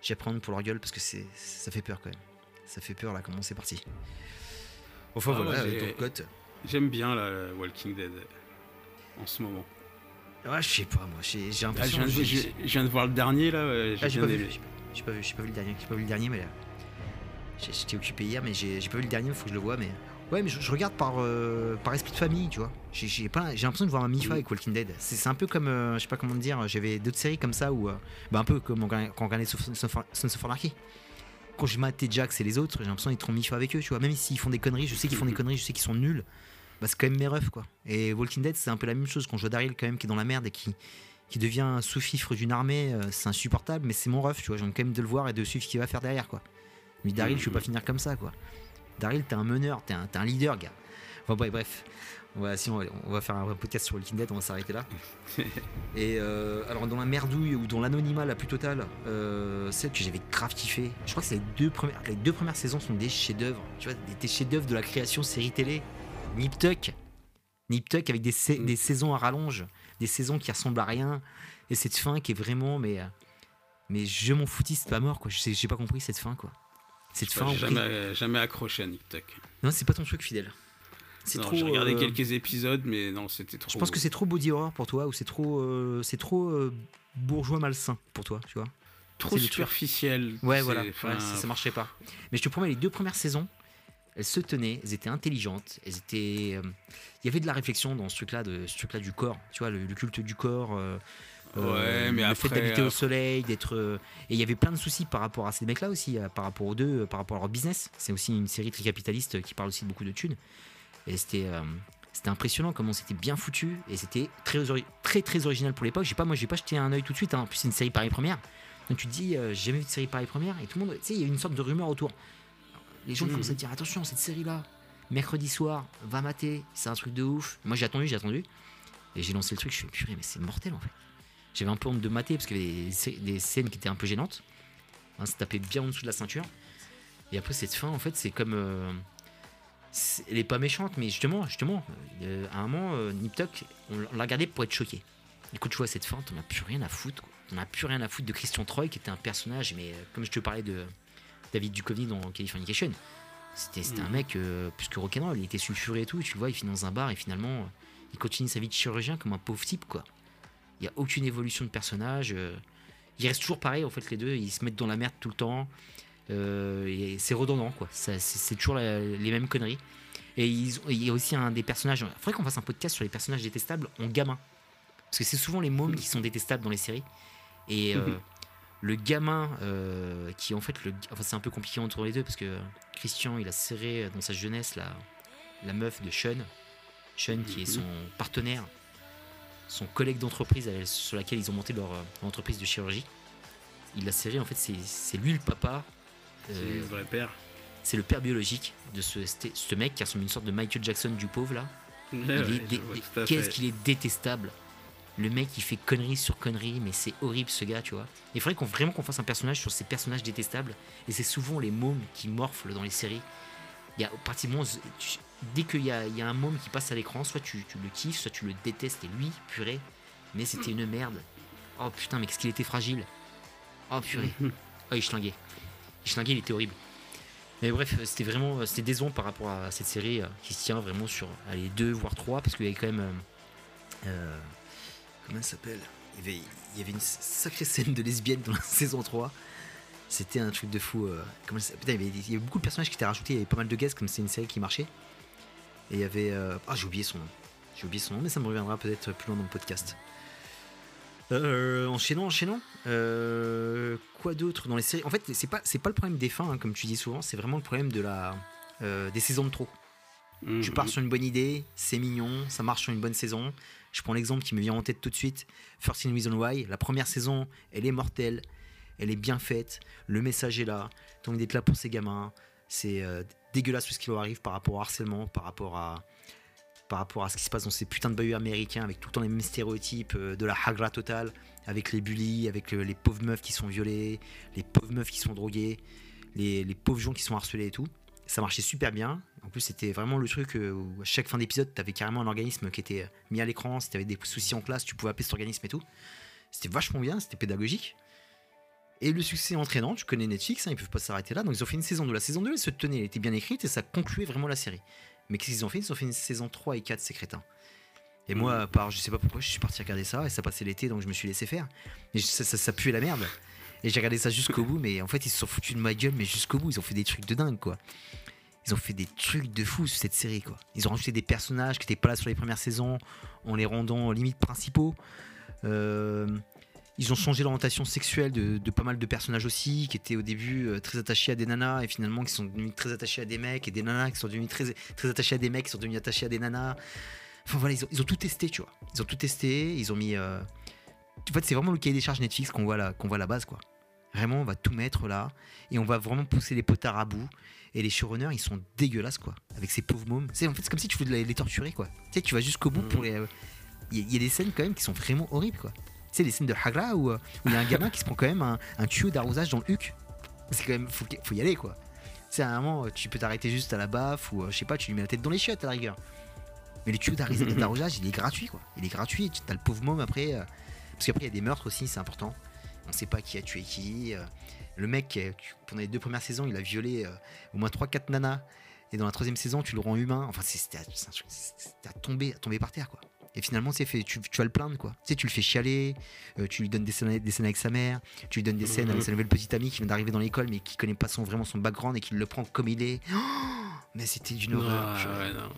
j'appréhende pour leur gueule parce que ça fait peur quand même. Ça fait peur là, comment c'est parti. Enfin Ah, voilà, moi, j'ai- euh. J'aime bien la Walking Dead en ce moment. Ouais, je sais pas, moi, j'ai, j'ai Ah, je, l'impression. je- je viens de voir le dernier là. ouais, Ah, j'ai bien pas vu, j'ai- pas vu, j'ai pas vu le dernier, j'ai pas vu le dernier, mais là, j'ai- j'étais occupé hier, mais j'ai, pas vu le dernier, faut que je le vois, mais ouais, mais je, je regarde par par, par esprit de famille, tu vois. J'ai, l'impression de voir un Mifa avec Walking Dead. C'est, un peu comme, euh, je sais pas comment dire, j'avais d'autres séries comme ça où, euh, bah un peu comme on quand on regardait Sons of Anarchy. Quand je matais Jax et les autres, j'ai l'impression d'être en Mifa avec eux, tu vois. Même s'ils font des conneries, je sais qu'ils font des conneries, je sais qu'ils sont nuls. Bah, c'est quand même mes refs, quoi. Et Walking Dead, c'est un peu la même chose. Quand je vois Daryl, quand même, qui est dans la merde et qui, qui devient sous-fifre d'une armée, euh, c'est insupportable, mais c'est mon ref, tu vois. J'ai envie quand même de le voir et de suivre ce qu'il va faire derrière, quoi. Mais Daryl, je veux pas finir comme ça, quoi. Daryl, t'es un meneur, t'es un, t'es un leader, gars. Enfin, bref, bref. On va, si on, va, on va faire un vrai podcast sur Walking Dead, on va s'arrêter là. Et euh, alors, dans la merdouille ou dans l'anonymat la plus totale, euh, celle que j'avais grave kiffé, je crois que c'est les deux premières, les deux premières saisons sont des chefs-d'œuvre. Tu vois, des, chefs-d'œuvre de la création série télé. Nip Tuck. Nip Tuck avec des, sa- Mm. des saisons à rallonge, des saisons qui ressemblent à rien. Et cette fin qui est vraiment, mais, euh, mais je m'en foutis, c'est pas mort, quoi. J'ai pas compris cette fin, quoi. Cette fin, prie- jamais, jamais accroché à Nick Tuck. non, c'est pas ton truc fidèle. C'est trop. J'ai regardé euh, quelques épisodes, mais non, c'était trop. Je pense que c'est trop body horror pour toi ou c'est trop, euh, c'est trop euh, bourgeois malsain pour toi, tu vois. trop superficiel. Ouais, voilà. enfin, Ouais, ça, ça marchait pas. Mais je te promets, les deux premières saisons, elles se tenaient, elles étaient intelligentes, elles étaient. Il y avait de la réflexion dans ce truc-là, de ce truc-là du corps, tu vois, le, le culte du corps. euh, Ouais, mais le fait d'habiter au soleil, d'être. euh, Et il y avait plein de soucis par rapport à ces mecs-là aussi, par rapport aux deux, par rapport à leur business. C'est aussi une série très capitaliste qui parle aussi de beaucoup de thunes. Et c'était. euh, C'était impressionnant comment c'était bien foutu et c'était très, très très original pour l'époque. J'ai pas, moi, j'ai pas jeté un œil tout de suite. hein. En plus, c'est une série Paris Première. Donc tu te dis, euh, j'ai jamais vu de série Paris Première et tout le monde, tu sais, il y a une sorte de rumeur autour. Les gens Mhm. commencent à dire attention, cette série-là, mercredi soir, va mater, c'est un truc de ouf. Moi j'ai attendu, j'ai attendu. Et j'ai lancé le truc, je suis purée, mais c'est mortel en fait. J'avais un peu honte de mater parce qu'il y avait des, scè- des scènes qui étaient un peu gênantes. Hein, ça tapait bien en dessous de la ceinture. Et après cette fin, en fait, c'est comme. euh, elle est pas méchante, mais justement, justement, euh, à un moment, euh, Nip Tuck, on l'a- on l'a regardé pour être choqué. Et quand tu vois cette fin, t'en as plus rien à foutre. Quoi. T'en as plus rien à foutre de Christian Troy, qui était un personnage, mais euh, comme je te parlais de David Duchovny dans Californication, c'était c'était un Mhm. mec, euh, plus que rock'n'roll, il était sulfuré et tout, tu vois, il finit dans un bar et finalement, il continue sa vie de chirurgien comme un pauvre type, quoi. Il n'y a aucune évolution de personnage. il reste toujours pareil, en fait, les deux, ils se mettent dans la merde tout le temps. Euh, et c'est redondant, quoi. C'est toujours la- les mêmes conneries. Et il y a aussi un des personnages. Il faudrait qu'on fasse un podcast sur les personnages détestables en gamin. Parce que c'est souvent les mômes qui sont détestables dans les séries. Et euh, Mhm. le gamin, euh, qui en fait, le, enfin c'est un peu compliqué entre les deux parce que Christian, il a serré dans sa jeunesse la, la meuf de Sean. Sean qui est Mhm. son partenaire, son collègue d'entreprise sur laquelle ils ont monté leur euh, entreprise de chirurgie. Il l'a serré, en fait, c'est lui le papa. C'est euh, le vrai père. c'est le père biologique de ce, ce mec qui ressemble à une sorte de Michael Jackson du pauvre là. Qu'est-ce qu'il est détestable. Le mec il fait connerie sur connerie, mais c'est horrible ce gars, tu vois. Il faudrait qu'on vraiment qu'on fasse un personnage sur ces personnages détestables. Et c'est souvent les mômes qui morflent dans les séries. Il y a pratiquement tu- dès qu'il y a, il y a un môme qui passe à l'écran, soit tu, tu le kiffes, soit tu le détestes. Et lui, purée, mais c'était une merde. Oh putain, mais qu'est-ce qu'il était fragile. Oh purée. Oh, il schlinguait. Il était horrible. Mais bref, c'était vraiment c'était décevant par rapport à cette série euh, qui se tient vraiment sur allez, deux voire trois parce qu'il y avait quand même. euh, euh, comment elle s'appelle? Il y, avait, une sacrée scène de lesbienne dans la saison 3. C'était un truc de fou. euh, Putain, il, y avait, il y avait beaucoup de personnages qui étaient rajoutés, il y avait pas mal de guests comme c'est une série qui marchait. Et il y avait. euh, Ah, j'ai oublié son nom. J'ai oublié son nom, mais ça me reviendra peut-être plus loin dans le podcast. Euh, enchaînons, enchaînons. Euh, quoi d'autre dans les séries? En fait, c'est pas, c'est pas le problème des fins, hein, comme tu dis souvent, c'est vraiment le problème de la, euh, des saisons de trop. Mhm. Tu pars sur une bonne idée, c'est mignon, ça marche sur une bonne saison. Je prends l'exemple qui me vient en tête tout de suite. First in Reason Why, la première saison, elle est mortelle, elle est bien faite, le message est là, t'as envie d'être là pour ces gamins. C'est euh, dégueulasse tout ce qui leur arrive par rapport au harcèlement, par rapport à par rapport à ce qui se passe dans ces putains de bayeux américains avec tout le temps les mêmes stéréotypes euh, de la hagra totale, avec les bullies, avec euh, les pauvres meufs qui sont violées, les pauvres meufs qui sont droguées, les, les pauvres gens qui sont harcelés et tout. Ça marchait super bien. En plus, c'était vraiment le truc euh, où à chaque fin d'épisode, t'avais carrément un organisme qui était mis à l'écran. Si t'avais des soucis en classe, tu pouvais appeler cet organisme et tout. C'était vachement bien, c'était pédagogique. Et le succès entraînant, tu connais Netflix, hein, ils peuvent pas s'arrêter là. Donc ils ont fait une saison 2. La saison 2, elle se tenait, elle était bien écrite et ça concluait vraiment la série. Mais qu'est-ce qu'ils ont fait? Ils ont fait une saison 3 et 4, ces crétins. Et moi, par je sais pas pourquoi, je suis parti regarder ça et ça passait l'été donc je me suis laissé faire. Et ça, ça, ça puait la merde. Et j'ai regardé ça jusqu'au bout, mais en fait ils se sont foutus de ma gueule, mais jusqu'au bout, ils ont fait des trucs de dingue quoi. Ils ont fait des trucs de fou sur cette série quoi. Ils ont rajouté des personnages qui n'étaient pas là sur les premières saisons en les rendant limite principaux. Euh, ils ont changé l'orientation sexuelle de, de pas mal de personnages aussi, qui étaient au début euh, très attachés à des nanas et finalement qui sont devenus très attachés à des mecs, et des nanas qui sont devenus très, très attachés à des mecs qui sont devenus attachés à des nanas. Enfin voilà, ils ont, ils ont tout testé, tu vois. Ils ont tout testé, ils ont mis. euh, En fait, c'est vraiment le cahier des charges Netflix qu'on voit, là, qu'on voit à la base, quoi. Vraiment, on va tout mettre là, et on va vraiment pousser les potards à bout. Et les showrunners, ils sont dégueulasses, quoi. Avec ces pauvres mômes. C'est en fait, c'est comme si tu voulais les torturer, quoi. Tu sais, tu vas jusqu'au bout pour les. euh, Il y, a- il y a des scènes quand même qui sont vraiment horribles, quoi. Sais, les scènes de Hagra où euh, où il y a un gamin qui se prend quand même un, un tuyau d'arrosage dans le huc. C'est quand même. Faut, faut y aller, quoi. C'est à un moment, euh, tu peux t'arrêter juste à la baffe, ou euh, je sais pas, tu lui mets la tête dans les chiottes à la rigueur. Mais le tuyau d'arrosage, il est gratuit, quoi. Il est gratuit. Tu as le pauvre môme après. euh, parce qu'après, il y a des meurtres aussi, c'est important. On sait pas qui a tué qui. euh, le mec, pendant les deux premières saisons, il a violé euh, au moins 3-4 nanas. Et dans la troisième saison, tu le rends humain. Enfin, c'est- à, à tomber, à tomber par terre, quoi. Et finalement, c'est fait, tu, tu vas le plaindre, quoi. Tu sais, tu le fais chialer, euh, tu lui donnes des scènes, des scènes avec sa mère, tu lui donnes des scènes avec sa nouvelle petite amie qui vient d'arriver dans l'école, mais qui connaît pas son, vraiment son background et qui le prend comme il est. Oh, mais c'était d'une horreur. Ah, purée. ouais, non.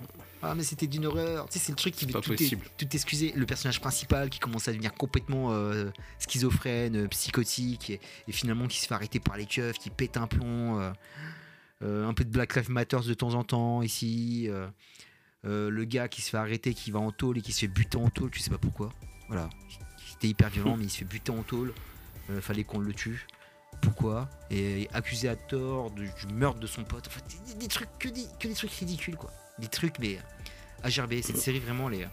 Ah, mais c'était d'une horreur. Tu sais, c'est le truc qui veut tout, tout excuser. Le personnage principal qui commence à devenir complètement euh, schizophrène, euh, psychotique, et, et finalement qui se fait arrêter par les keufs, qui pète un plomb. euh, un peu de Black Lives Matter de temps en temps ici. Euh, le gars qui se fait arrêter, qui va en tôle et qui se fait buter en tôle, tu sais pas pourquoi. Voilà. C'était hyper violent, mais il se fait buter en tôle. Euh, fallait qu'on le tue. Pourquoi? Et accusé à tort du, du meurtre de son pote. Enfin, des, des trucs, que des, que des trucs ridicules, quoi. Des trucs, mais à gerber. Cette série, vraiment, les,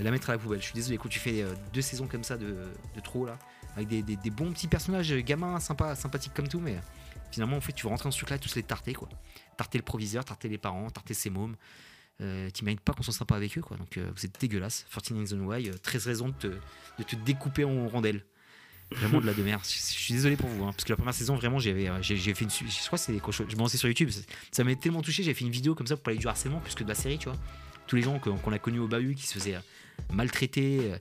la mettre à la poubelle. Je suis désolé, quand tu fais euh, deux saisons comme ça de, de trop, là, avec des, des- des bons petits personnages gamins, sympas, sympathiques comme tout, mais finalement, en fait, tu vas rentrer dans ce truc-là et tous les tarter, quoi. Tarter le proviseur, tarter les parents, tarter ses mômes. Euh, qui pas qu'on soit sympa avec eux, quoi. Donc, euh, vous êtes dégueulasse. 14 Reasons Why, euh, 13 raisons de te, découper en rondelles. Vraiment de la de merde. Je, suis désolé pour vous, hein, parce que la première saison, vraiment, j'avais, euh, j'ai, fait une. Je crois que c'est quand je, me lançais sur YouTube. Ça, ça m'a tellement touché, j'ai fait une vidéo comme ça pour parler du harcèlement, plus que de la série, tu vois. Tous les gens qu'on a connus au bahut qui se faisaient euh, maltraiter.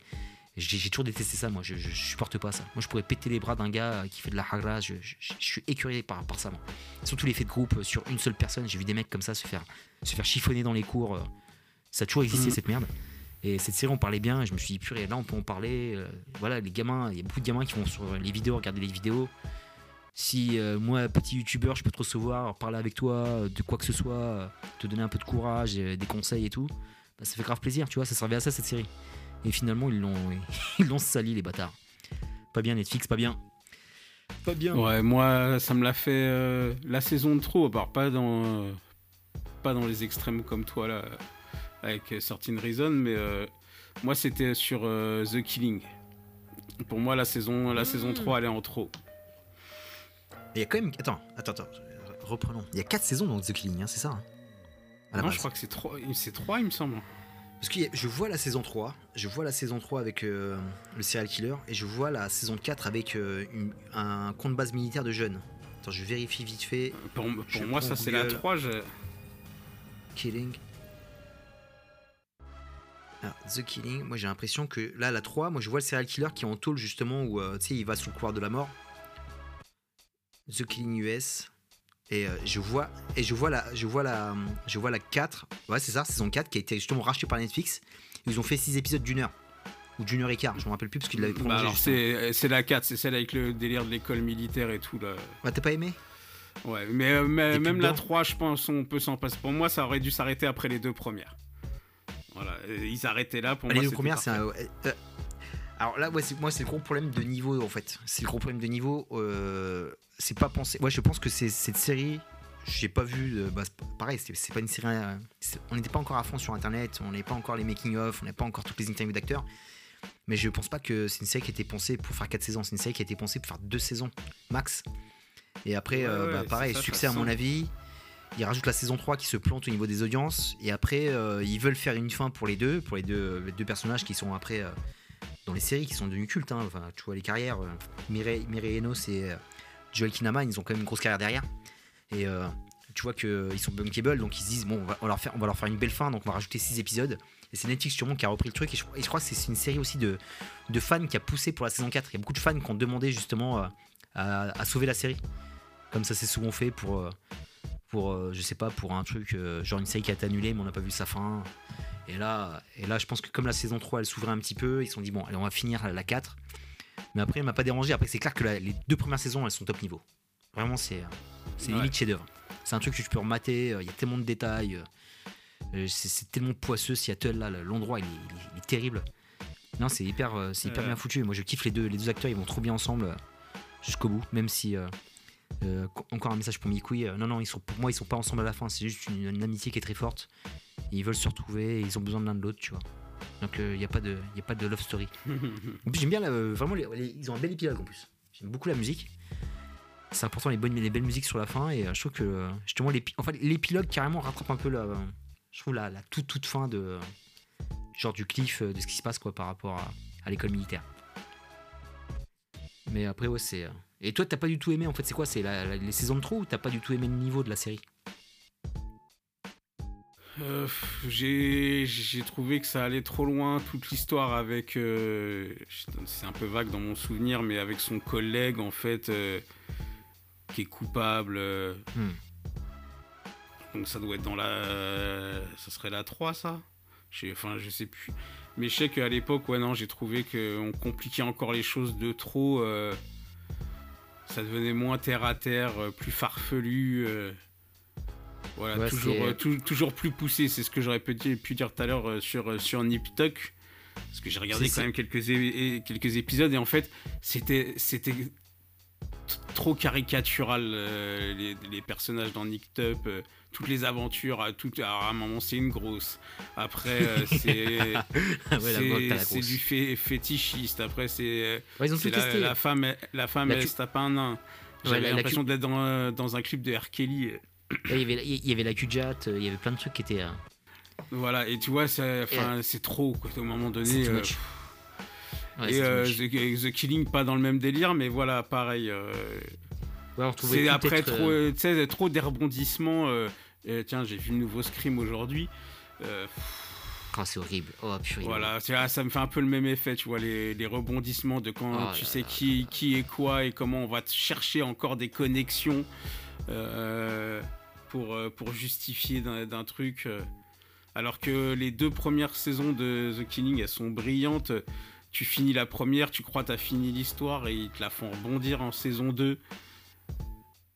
J'ai, toujours détesté ça, moi. Je, je, je supporte pas ça. Moi, je pourrais péter les bras d'un gars euh, qui fait de la hagra. Je, suis écuré par, par ça, moi. Surtout l'effet de groupe euh, sur une seule personne. J'ai vu des mecs comme ça se faire, se faire chiffonner dans les cours. euh, ça a toujours existé, Mhm. cette merde. Et cette série, on parlait bien. Et je me suis dit, purée, là, on peut en parler. euh, voilà, les gamins, il y a beaucoup de gamins qui vont sur les vidéos, regarder les vidéos. Si euh, moi, petit youtubeur, je peux te recevoir, parler avec toi de quoi que ce soit, te donner un peu de courage, des conseils et tout, bah, ça fait grave plaisir, tu vois. Ça servait à ça, cette série. Et finalement, ils l'ont, ils l'ont sali, les bâtards. Pas bien, Netflix, pas bien. Pas bien. Ouais, moi, ça me l'a fait euh, la saison de trop, à part pas dans, euh, pas dans les extrêmes comme toi, là, avec Certain Reason, mais euh, moi, c'était sur euh, The Killing. Pour moi, la saison, la saison 3, elle est en trop. Il y a quand même. Attends, attends, attends. Reprenons. Il y a 4 saisons dans The Killing, hein, c'est ça hein À la Non, base. je crois que c'est 3, c'est 3, il me semble. Parce que je vois la saison 3, je vois la saison 3 avec euh, le serial killer, et je vois la saison 4 avec euh, une- un compte base militaire de jeunes. Attends, je vérifie vite fait. Pour, moi, ça, c'est la Google. 3. je- Killing. Ah, The Killing, moi j'ai l'impression que là, la 3, moi je vois le serial killer qui est en tôle justement où euh, tu sais, il va sous le couloir de la mort. The Killing US. Et euh, je vois et je vois la je vois la je vois la 4. Ouais, c'est ça, saison 4 qui a été justement rachetée par Netflix. Ils ont fait 6 épisodes d'une heure ou d'une heure et quart, je me rappelle plus parce qu'ils l'avaient Bah, prolongé. alors, justement. c'est la 4, c'est celle avec le délire de l'école militaire et tout. Là. Ouais, t'as pas aimé? Ouais, mais, euh, mais même la dedans? 3, je pense, on peut s'en passer. Pour moi, ça aurait dû s'arrêter après les deux premières. Voilà, euh, ils arrêtaient là. Pour Les moi, deux c'était premières, c'est euh, alors là, ouais, c'est- moi, c'est le gros problème de niveau en fait. C'est le gros problème de niveau. euh, c'est pas pensé. Ouais, je pense que c'est cette série. j'ai pas vu. euh, bah, pareil, c'est c'est pas une série. euh, on n'était pas encore à fond sur internet, on n'avait pas encore les making-of, on n'avait pas encore toutes les interviews d'acteurs. Mais je pense pas que c'est une série qui a été pensée pour faire 4 saisons. C'est une série qui a été pensée pour faire 2 saisons max. Et après, Ouais, euh, ouais, bah, pareil, ça, succès à mon avis. Ils rajoutent la saison 3 qui se plante au niveau des audiences. Et après, ils veulent faire une fin pour les deux, pour les deux, les deux personnages qui sont après dans les séries, qui sont devenus cultes. hein. Enfin, tu vois les carrières. euh, Mireille, Enos et euh, Joel Kinnaman, ils ont quand même une grosse carrière derrière. Et euh, tu vois qu'ils sont bankable, donc ils se disent bon, on va, leur faire, on va leur faire une belle fin, donc on va rajouter 6 épisodes. Et c'est Netflix sûrement qui a repris le truc. Et je, crois que c'est une série aussi de, fans qui a poussé pour la saison 4. Il y a beaucoup de fans qui ont demandé justement à, à sauver la série. Comme ça, c'est souvent fait pour, pour je sais pas, pour un truc, genre une série qui a été annulée, mais on n'a pas vu sa fin. Et là, et là, je pense que comme la saison 3 elle s'ouvrait un petit peu, ils se sont dit bon, allez, on va finir la 4. Mais après, elle m'a pas dérangé. Après, c'est clair que la- les deux premières saisons, elles sont top niveau. Vraiment, c'est c'est Ouais. limite chef-d'œuvre. C'est un truc que tu peux remater. euh, Il y a tellement de détails. euh, euh, c'est tellement poisseux. Seattle, là, l'endroit, il, est- il est- il est terrible. Non, c'est hyper, c'est hyper Ouais. bien foutu. Moi, je kiffe les deux, les deux acteurs. Ils vont trop bien ensemble jusqu'au bout. Même si. euh, euh, encore un message pour Mikui. non, non, ils sont, pour moi, ils sont pas ensemble à la fin. C'est juste une, une amitié qui est très forte. Ils veulent se retrouver. Et ils ont besoin de l'un de l'autre, tu vois. Donc, il n'y a, pas de- y a pas de love story. En plus, j'aime bien, la- euh, vraiment, les- les- ils ont un bel épilogue en plus. J'aime beaucoup la musique. C'est important les bonnes, les belles musiques sur la fin et euh, je trouve que euh, justement l'épi- en fait, l'épilogue carrément rattrape un peu la, je trouve la, la toute toute fin de genre du cliff euh, de ce qui se passe quoi par rapport à, à l'école militaire. Mais après ouais c'est euh, et toi t'as pas du tout aimé en fait c'est quoi? C'est les saisons de trop ou t'as pas du tout aimé le niveau de la série? Euh, j'ai trouvé que ça allait trop loin, toute l'histoire avec. euh, c'est un peu vague dans mon souvenir, mais avec son collègue, en fait, euh, qui est coupable. Hmm. Donc ça doit être dans la. Ça serait la 3, ça? Enfin, je sais plus. Mais je sais qu'à l'époque, ouais, non, j'ai trouvé qu'on compliquait encore les choses de trop. ça devenait moins terre à terre, plus farfelu. Voilà, Ouais, toujours, euh, tou- toujours plus poussé. C'est ce que j'aurais pu, dire- pu dire tout à l'heure euh, sur, euh, sur Nip Tuck. Parce que j'ai regardé quand même quelques, quelques épisodes et en fait, c'était trop caricatural. euh, les, les personnages dans Nick euh, toutes les aventures, à, tout, à un moment, c'est une grosse. Après, euh, c'est Ouais, la c'est- du fé- fétichiste. Après, c'est Ouais, la, femme, elle- la femme, La elle se tape un nain. Ouais, J'avais la l'impression d'être dans, dans un clip de R. Kelly. Il y avait il y avait la Kujat euh, il y avait plein de trucs qui étaient euh, Voilà, et tu vois, c'est enfin, c'est trop, quoi, au moment donné. euh. Ouais, et euh. The, The Killing, pas dans le même délire, mais voilà, pareil. euh, Ouais, c'est après trop, euh, euh, trop des rebondissements. euh, euh, tiens, j'ai vu le nouveau Scream aujourd'hui. euh, oh, c'est horrible oh purée Voilà, ça me fait un peu le même effet, tu vois, les, les rebondissements de quand Oh tu là sais là qui, qui est quoi et comment on va te chercher encore des connexions euh, pour, euh, pour justifier d'un truc. euh. Alors que les deux premières saisons de The Killing, elles sont brillantes. Tu finis la première, tu crois t'as fini l'histoire et ils te la font rebondir en saison 2.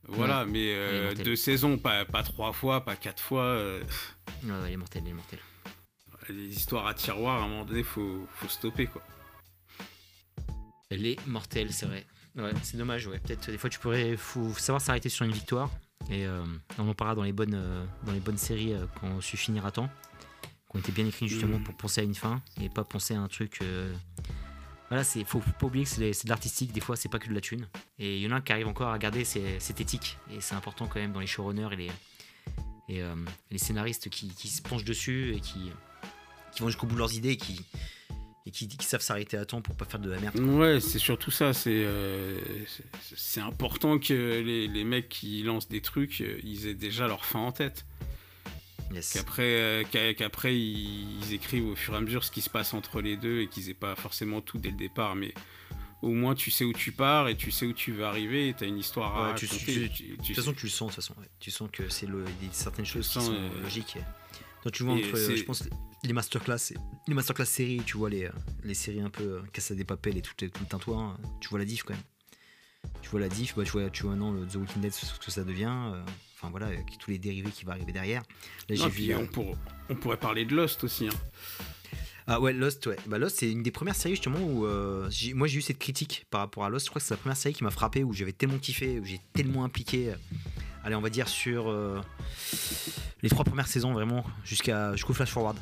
Voilà, mais euh, deux saisons, pas, pas trois fois, pas quatre fois. euh, Ouais, ouais, il est mortel il est mortel les histoires à tiroir, à un moment donné, faut, faut stopper quoi. Elle est mortelle, c'est vrai. Ouais, c'est dommage, ouais. Peut-être des fois tu pourrais faut savoir s'arrêter sur une victoire. Et euh, on en parlera dans les bonnes, euh, dans les bonnes séries euh, quand su finir à temps. Qu'on était bien écrit justement Mhm. pour penser à une fin et pas penser à un truc. euh, Voilà, c'est faut, faut pas oublier que c'est de l'artistique, des fois c'est pas que de la thune. Et il y en a un qui arrive encore à garder cette éthique. Et c'est important quand même dans les showrunners et les, et, les scénaristes qui, qui se penchent dessus et qui, qui vont jusqu'au bout de leurs idées et qui, et qui, qui savent s'arrêter à temps pour pas faire de la merde. Ouais, c'est surtout ça. C'est euh, c'est- important que les, les mecs qui lancent des trucs, euh, ils aient déjà leur fin en tête. Yes. Qu'après, euh, qu'a- qu'après ils, ils écrivent au fur et à mesure ce qui se passe entre les deux et qu'ils aient pas forcément tout dès le départ, mais au moins tu sais où tu pars et tu sais où tu veux arriver. Et t'as une histoire à tu- raconter. tu- tu- tu De toute façon, tu le sens, de toute façon. ouais. Tu sens que c'est certaines choses qui sens, sont euh, logiques. Donc, tu vois, entre, euh, je pense, les masterclass, les masterclass séries, tu vois, les, euh, les séries un peu euh, Casa des Papel et tout, tout le tintouin, euh, tu vois la diff quand même. Tu vois la diff, bah, tu, vois, tu vois non, le The Walking Dead, ce que ça devient. euh, Enfin voilà, avec tous les dérivés qui vont arriver derrière. Là, Non, j'ai puis vu. euh, on, pour- on pourrait parler de Lost aussi. hein. Ah ouais, Lost, ouais. Bah, Lost, c'est une des premières séries justement où euh, moi j'ai eu cette critique par rapport à Lost. Je crois que c'est la première série qui m'a frappé, où j'avais tellement kiffé, où j'ai tellement impliqué euh, allez, on va dire sur euh, les trois premières saisons, vraiment, jusqu'à jusqu'au flash forward.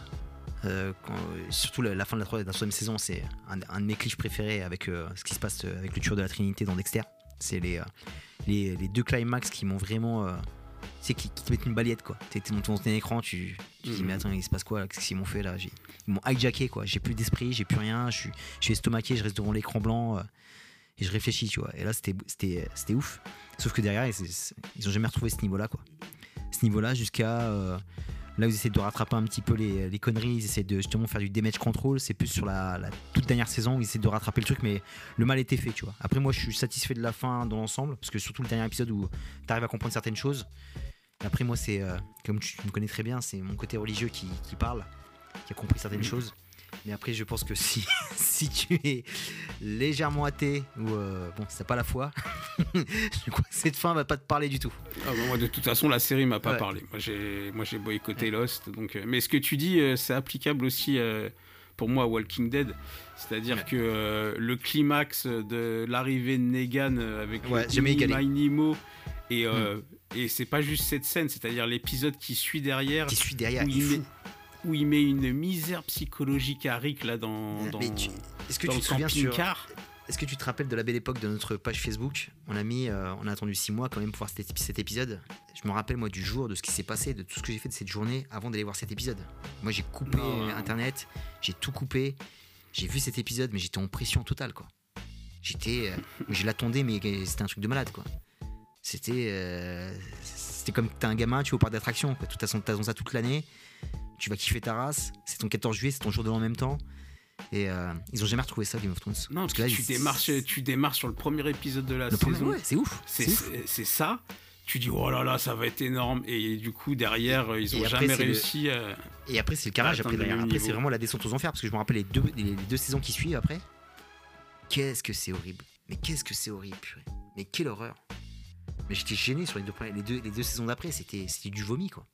Surtout la, fin de la, troisième- saison, c'est un, de mes clichés préférés avec ce qui se passe avec le tueur de la Trinité dans Dexter. C'est les, les deux climax qui m'ont vraiment. Euh, tu sais, qui, qui te mettent une balayette quoi. T'es dans ton écran, tu, tu te dis, Mhm. mais attends, il se passe quoi Qu'est-ce qu'ils m'ont fait là? Ils m'ont hijacké quoi. J'ai plus d'esprit, j'ai plus rien, je suis, je suis estomaqué, je reste devant l'écran blanc euh, et je réfléchis, tu vois. Et là, c'était ouf. Sauf que derrière, ils, ils ont jamais retrouvé ce niveau là quoi. Ce niveau là jusqu'à. euh, Là, ils essaient de rattraper un petit peu les, les conneries, ils essaient de justement faire du damage control. C'est plus sur la, la toute dernière saison, ils essaient de rattraper le truc, mais le mal était fait, tu vois. Après, moi, je suis satisfait de la fin dans l'ensemble, parce que surtout le dernier épisode où tu arrives à comprendre certaines choses. Après, moi, c'est, euh, comme tu me connais très bien, c'est mon côté religieux qui, qui parle, qui a compris certaines choses. Mais après, je pense que si, si tu es légèrement athée, ou euh, bon, t'as pas la foi, je crois que cette fin va pas te parler du tout. Ah bah moi, de toute façon, la série m'a pas Ouais. parlé. Moi, j'ai, boycotté Lost. Donc, euh, mais ce que tu dis, euh, c'est applicable aussi euh, pour moi à Walking Dead. C'est-à-dire Ouais. que le climax de l'arrivée de Negan avec Ouais, le égalé. Mm. Nemo et et c'est pas juste cette scène, c'est-à-dire l'épisode qui suit derrière Qui suit derrière, il il, met. Où il met une misère psychologique à Rick là dans, dans, Mais tu- Est-ce que dans tu te souviens sur. Est-ce que tu te rappelles de la belle époque de notre page Facebook? On a mis, euh, on a attendu six mois quand même pour voir cet, épi- cet épisode. Je me rappelle moi du jour, de ce qui s'est passé, de tout ce que j'ai fait de cette journée avant d'aller voir cet épisode. Moi j'ai coupé Non. internet, j'ai tout coupé, j'ai vu cet épisode, mais j'étais en pression totale quoi. J'étais, euh, je l'attendais, mais c'était un truc de malade quoi. C'était, euh, c'était comme t'es un gamin, tu vas au parc d'attractions quoi. De toute façon, t'attends ça toute l'année. Tu vas kiffer ta race. C'est ton 14 juillet, c'est ton jour de l'an en même temps. Et euh, ils ont jamais retrouvé ça Game of Thrones. Non, parce que là, tu ils- démarres, tu démarres sur le premier épisode de la le saison. ouais, c'est ouf. C'est ça. Tu dis, oh là là, ça va être énorme. Et du coup, derrière, euh, ils ont après, jamais le- réussi à. Et après, c'est le carrage. Atteindre Après, Après, c'est vraiment la descente aux enfers. Parce que je me rappelle les deux, les, les deux saisons qui suivent après. Qu'est-ce que c'est horrible. Mais qu'est-ce que c'est horrible. purée. Mais quelle horreur. Mais j'étais gêné sur les deux, les deux, les deux saisons d'après. C'était du vomi, quoi.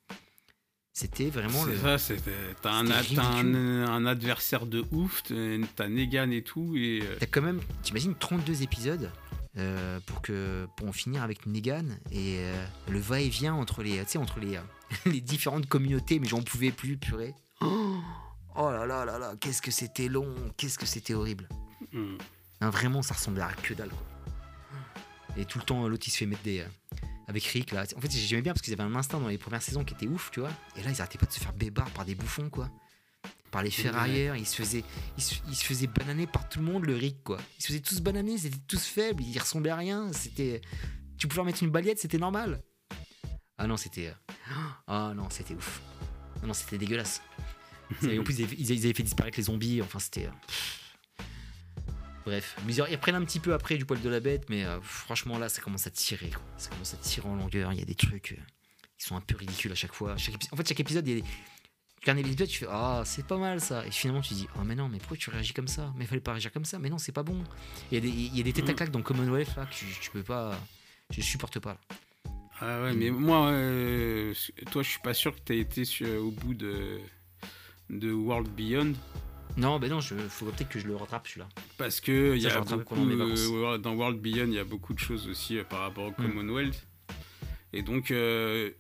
C'était vraiment le. C'est ça, c'est- t'as un, C'était t'as un, adversaire de ouf, t'as Negan et tout. Et, euh, T'as quand même, t'imagines 32 épisodes euh, pour que pour en finir avec Negan et euh, le va-et-vient entre les, entre les, euh, les différentes communautés, mais j'en pouvais plus, purée. Oh, oh là là là là, qu'est-ce que c'était long, qu'est-ce que c'était horrible. hmm. Hein, vraiment, ça ressemblait à que dalle. Quoi. Et tout le temps, l'autre il se fait mettre des. Avec Rick là. En fait, j'aimais bien parce qu'ils avaient un instinct dans les premières saisons qui était ouf, tu vois. Et là, ils arrêtaient pas de se faire bébard par des bouffons, quoi. Par les ferrailleurs, ils se faisaient, ils se, ils se faisaient bananer par tout le monde, le Rick, quoi. Ils se faisaient tous bananer, ils étaient tous faibles, ils ressemblaient à rien. C'était. Tu pouvais leur mettre une balayette, c'était normal. Ah non, c'était. Ah non, c'était ouf. Ah non, c'était dégueulasse. En plus, ils avaient, ils avaient fait disparaître les zombies. Enfin, c'était. Bref, ils reprennent un petit peu après du poil de la bête, mais euh, franchement là, ça commence à tirer. Ça commence à tirer en longueur. Il y a des trucs euh, qui sont un peu ridicules à chaque fois. En fait, chaque épisode, il y a des... tu regardes l'épisode, tu fais ah c'est pas mal ça. Et finalement, tu dis oh mais non, mais pourquoi tu réagis comme ça? Mais il fallait pas réagir comme ça. Mais non, c'est pas bon. Il y a des, il a des têtes à claques dans Commonwealth là que tu, tu peux pas. Je supporte pas. Là. Ah ouais, mais moi, euh, toi, je suis pas sûr que t'aies été sur- au bout de World Beyond. Non, ben non, je faudrait peut-être que je le rattrape celui-là. Parce que il y a beaucoup, euh, dans World Beyond, il y a beaucoup de choses aussi euh, par rapport au Mm. Commonwealth. Et donc, euh,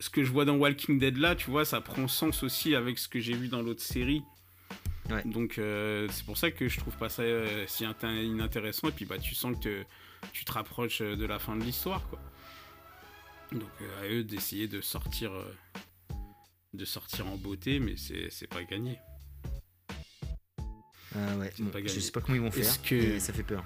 ce que je vois dans Walking Dead là, tu vois, ça prend sens aussi avec ce que j'ai vu dans l'autre série. Ouais. Donc, c'est pour ça que je trouve pas ça si inté- inintéressant. Et puis, bah, tu sens que te- tu te rapproches de la fin de l'histoire, quoi. Donc, à eux d'essayer de sortir, de sortir en beauté, mais c'est pas gagné. Ah ouais. Bon, je sais pas comment ils vont faire. Que- ça fait peur.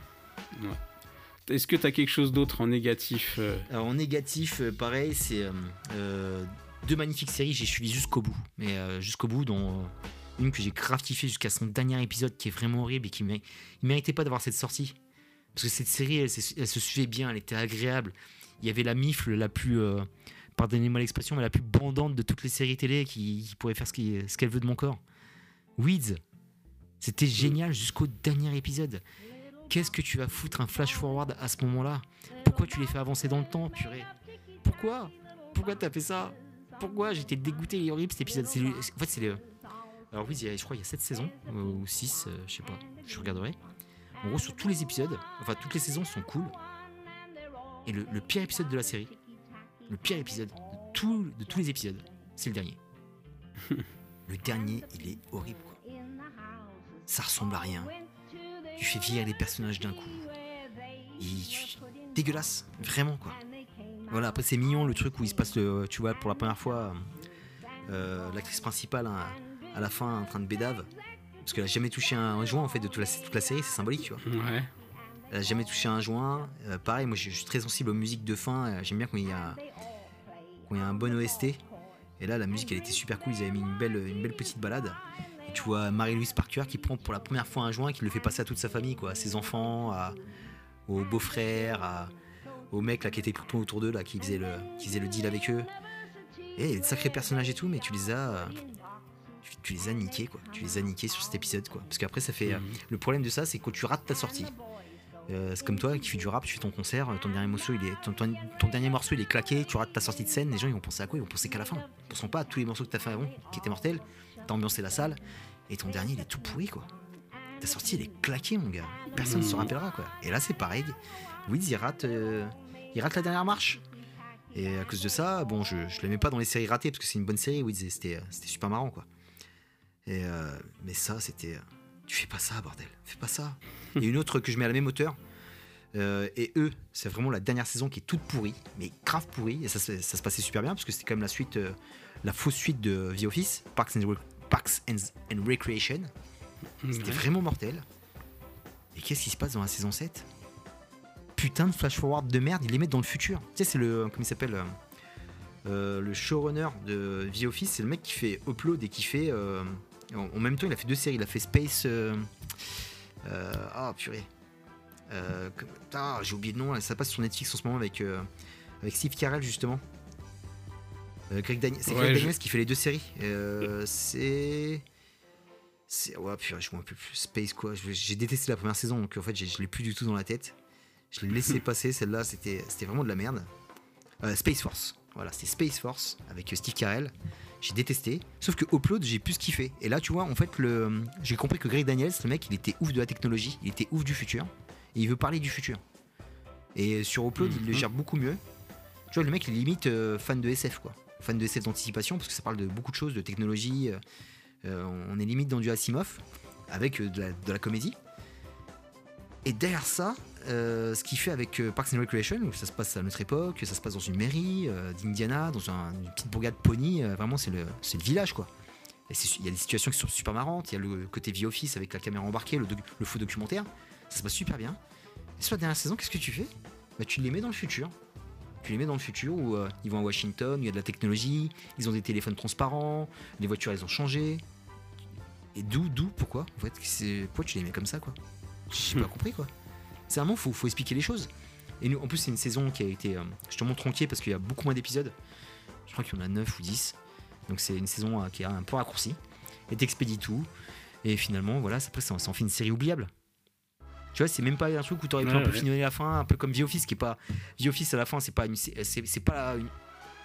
Est-ce que tu as quelque chose d'autre en négatif euh, Alors en négatif, euh, pareil, c'est euh, euh, deux magnifiques séries, j'ai suivi jusqu'au bout. Mais euh, jusqu'au bout, dont euh, une que j'ai kiffé jusqu'à son dernier épisode qui est vraiment horrible et qui ne méritait pas d'avoir cette sortie. Parce que cette série, elle, se suivait bien, elle était agréable. Il y avait la mifle la plus, euh, pardonnez-moi l'expression, mais la plus bandante de toutes les séries télé qui, qui pourrait faire ce qu'elle veut de mon corps. Weeds, c'était génial jusqu'au dernier épisode. Qu'est-ce que tu vas foutre un flash forward à ce moment-là? Pourquoi tu les fais avancer dans le temps, purée? Pourquoi? Pourquoi t'as fait ça? Pourquoi J'étais dégoûté, il est horrible cet épisode. Le- En fait, c'est le. Alors, oui, il je crois qu'il y a 7 saisons, euh, ou 6, je sais pas, je regarderai. En gros, sur tous les épisodes, enfin, toutes les saisons sont cool. Et le, le pire épisode de la série, Le pire épisode de, tout- de tous les épisodes, c'est le dernier. le dernier, il est horrible. Quoi. Ça ressemble à rien. Tu fais vieillir les personnages d'un coup. Et tu- Dégueulasse, vraiment quoi. Voilà, après c'est mignon le truc où il se passe, le, tu vois, pour la première fois, euh, l'actrice principale hein, à la fin en train de bédave. Parce qu'elle a jamais touché un joint en fait de toute la, toute la série, c'est symbolique, tu vois. Ouais. Elle a jamais touché un joint. Euh, pareil, moi je suis très sensible aux musiques de fin. Euh, J'aime bien quand il y a quand il y a un bon OST. Et là, la musique elle était super cool. Ils avaient mis une belle, une belle petite balade. Tu vois Marie-Louise Parker qui prend pour la première fois un joint, et qui le fait passer à toute sa famille, quoi, à ses enfants, à, au beau-frère, à- au mec là qui le temps autour d'eux là, qui faisait le, qui faisait le deal avec eux. Et il y a des sacrés personnages et tout, mais tu les as, euh, tu, tu les as niqués quoi. Tu les as niqués sur cet épisode quoi. Parce qu'après ça fait, euh, le problème de ça, c'est que tu rates ta sortie. Euh, c'est comme toi qui fais du rap, tu fais ton concert, ton dernier morceau, il est, ton, ton- ton dernier morceau il est claqué, tu rates ta sortie de scène, les gens ils vont penser à quoi? Ils vont penser qu'à la fin. Ils penseront pas à tous les morceaux que t'as fait avant, qui étaient mortels, t'as ambiancé la salle, et ton dernier il est tout pourri quoi. Ta sortie elle est claquée mon gars, personne ne se rappellera quoi. Et là c'est pareil, Wiz il rate, euh, il rate la dernière marche. Et à cause de ça, bon je, je l'aimais pas dans les séries ratées, parce que c'est une bonne série, Wiz, et c'était, super marrant quoi. Et euh, mais ça c'était... Tu fais pas ça, bordel. Fais pas ça. Y a une autre que je mets à la même hauteur. Euh, et eux, c'est vraiment la dernière saison qui est toute pourrie, mais grave pourrie. Et ça, se- ça se passait super bien parce que c'était quand même la suite, euh, la fausse suite de The Office, Parks and, Rec- Parks and, and Recreation. C'était Ouais. vraiment mortel. Et qu'est-ce qui se passe dans la saison 7 Putain de flash forward de merde, ils les mettent dans le futur. Tu sais, c'est le. Comment il s'appelle euh, euh, Le showrunner de The Office, c'est le mec qui fait Upload et qui fait. euh, en, en même temps, il a fait deux séries. Il a fait Space. euh, Ah, purée. J'ai oublié le nom, ça passe sur Netflix en ce moment avec, avec Steve Carell justement. Euh, Greg Daniels, c'est Ouais, Greg je- Daniels qui fait les deux séries. Euh, c'est. C'est. Ouais, purée, je me rappelle plus. Space quoi. J'ai détesté la première saison, donc en fait, je l'ai plus du tout dans la tête. Je l'ai laissé passer, celle-là, c'était c'était vraiment de la merde. Euh, Space Force. Voilà, c'était Space Force avec Steve Carell. J'ai détesté. Sauf que Upload, j'ai plus kiffé. Et là, tu vois, en fait, le... j'ai compris que Greg Daniels, le mec, il était ouf de la technologie, il était ouf du futur. Et il veut parler du futur. Et sur Upload, il le Mhm. gère beaucoup mieux. Tu vois, le mec, il est limite euh, fan de SF, quoi. Fan de SF d'anticipation, parce que ça parle de beaucoup de choses, de technologie. euh, euh, on est limite dans du Asimov, avec euh, de, la, comédie. Et derrière ça, ce qu'il fait avec Parks and Recreation, où ça se passe à notre époque, ça se passe dans une mairie d'Indiana, dans un- une petite bourgade pony, vraiment c'est le, le village quoi. Il y a des situations qui sont super marrantes, il y a le côté vie office avec la caméra embarquée, le, le faux documentaire, ça se passe super bien. Et sur la dernière saison, qu'est-ce que tu fais? Bah, Tu les mets dans le futur. Tu les mets dans le futur où euh, ils vont à Washington, il y a de la technologie, ils ont des téléphones transparents, les voitures elles ont changé. Et d'où, d'où, pourquoi En fait, c'est pourquoi tu les mets comme ça quoi? J'ai pas compris quoi. C'est vraiment faut, faut expliquer les choses. Et nous, en plus c'est une saison qui a été, euh, je te montre tronquée parce qu'il y a beaucoup moins d'épisodes. Je crois qu'il y en a 9 ou 10. Donc c'est une saison euh, qui est un peu raccourcie. Et t'expédies tout. Et finalement, voilà, après ça en fait une série oubliable. Tu vois, c'est même pas un truc où t'aurais pu Ouais, un peu ouais. finir la fin, un peu comme The Office, qui est pas. The Office à la fin, c'est pas une. C'est pas une.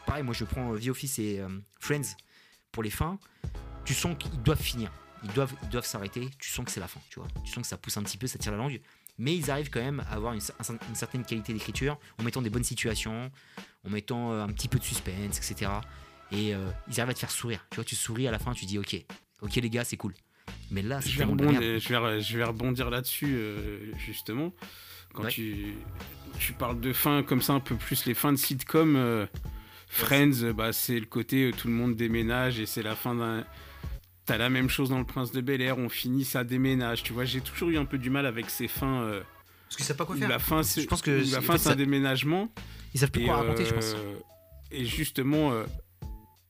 Pareil, moi je prends euh, The Office et euh, Friends pour les fins. Tu sens qu'ils doivent finir. Ils doivent ils doivent s'arrêter. Tu sens que c'est la fin, tu vois. Tu sens que ça pousse un petit peu, ça tire la langue. Mais ils arrivent quand même à avoir une, cer- un- une certaine qualité d'écriture en mettant des bonnes situations, en mettant euh, un petit peu de suspense, etc. Et euh, ils arrivent à te faire sourire. Tu vois, tu souris à la fin, tu dis ok, ok les gars, c'est cool. Mais là, c'est Je vais, rebondir, je, vais, re- je vais rebondir là-dessus, euh, justement. Quand Ouais. tu, tu parles de fin comme ça, un peu plus les fins de sitcom, euh, Friends, bah, c'est le côté euh, tout le monde déménage et c'est la fin d'un. T'as la même chose dans Le Prince de Bel Air, on finit, ça déménage. Tu vois, j'ai toujours eu un peu du mal avec ces fins. euh, Parce qu'ils savent pas quoi où faire. la fin, c'est Je pense que où la fin, fait, c'est ça- un déménagement. Ils savent plus Et, quoi raconter, je pense. Et justement, euh,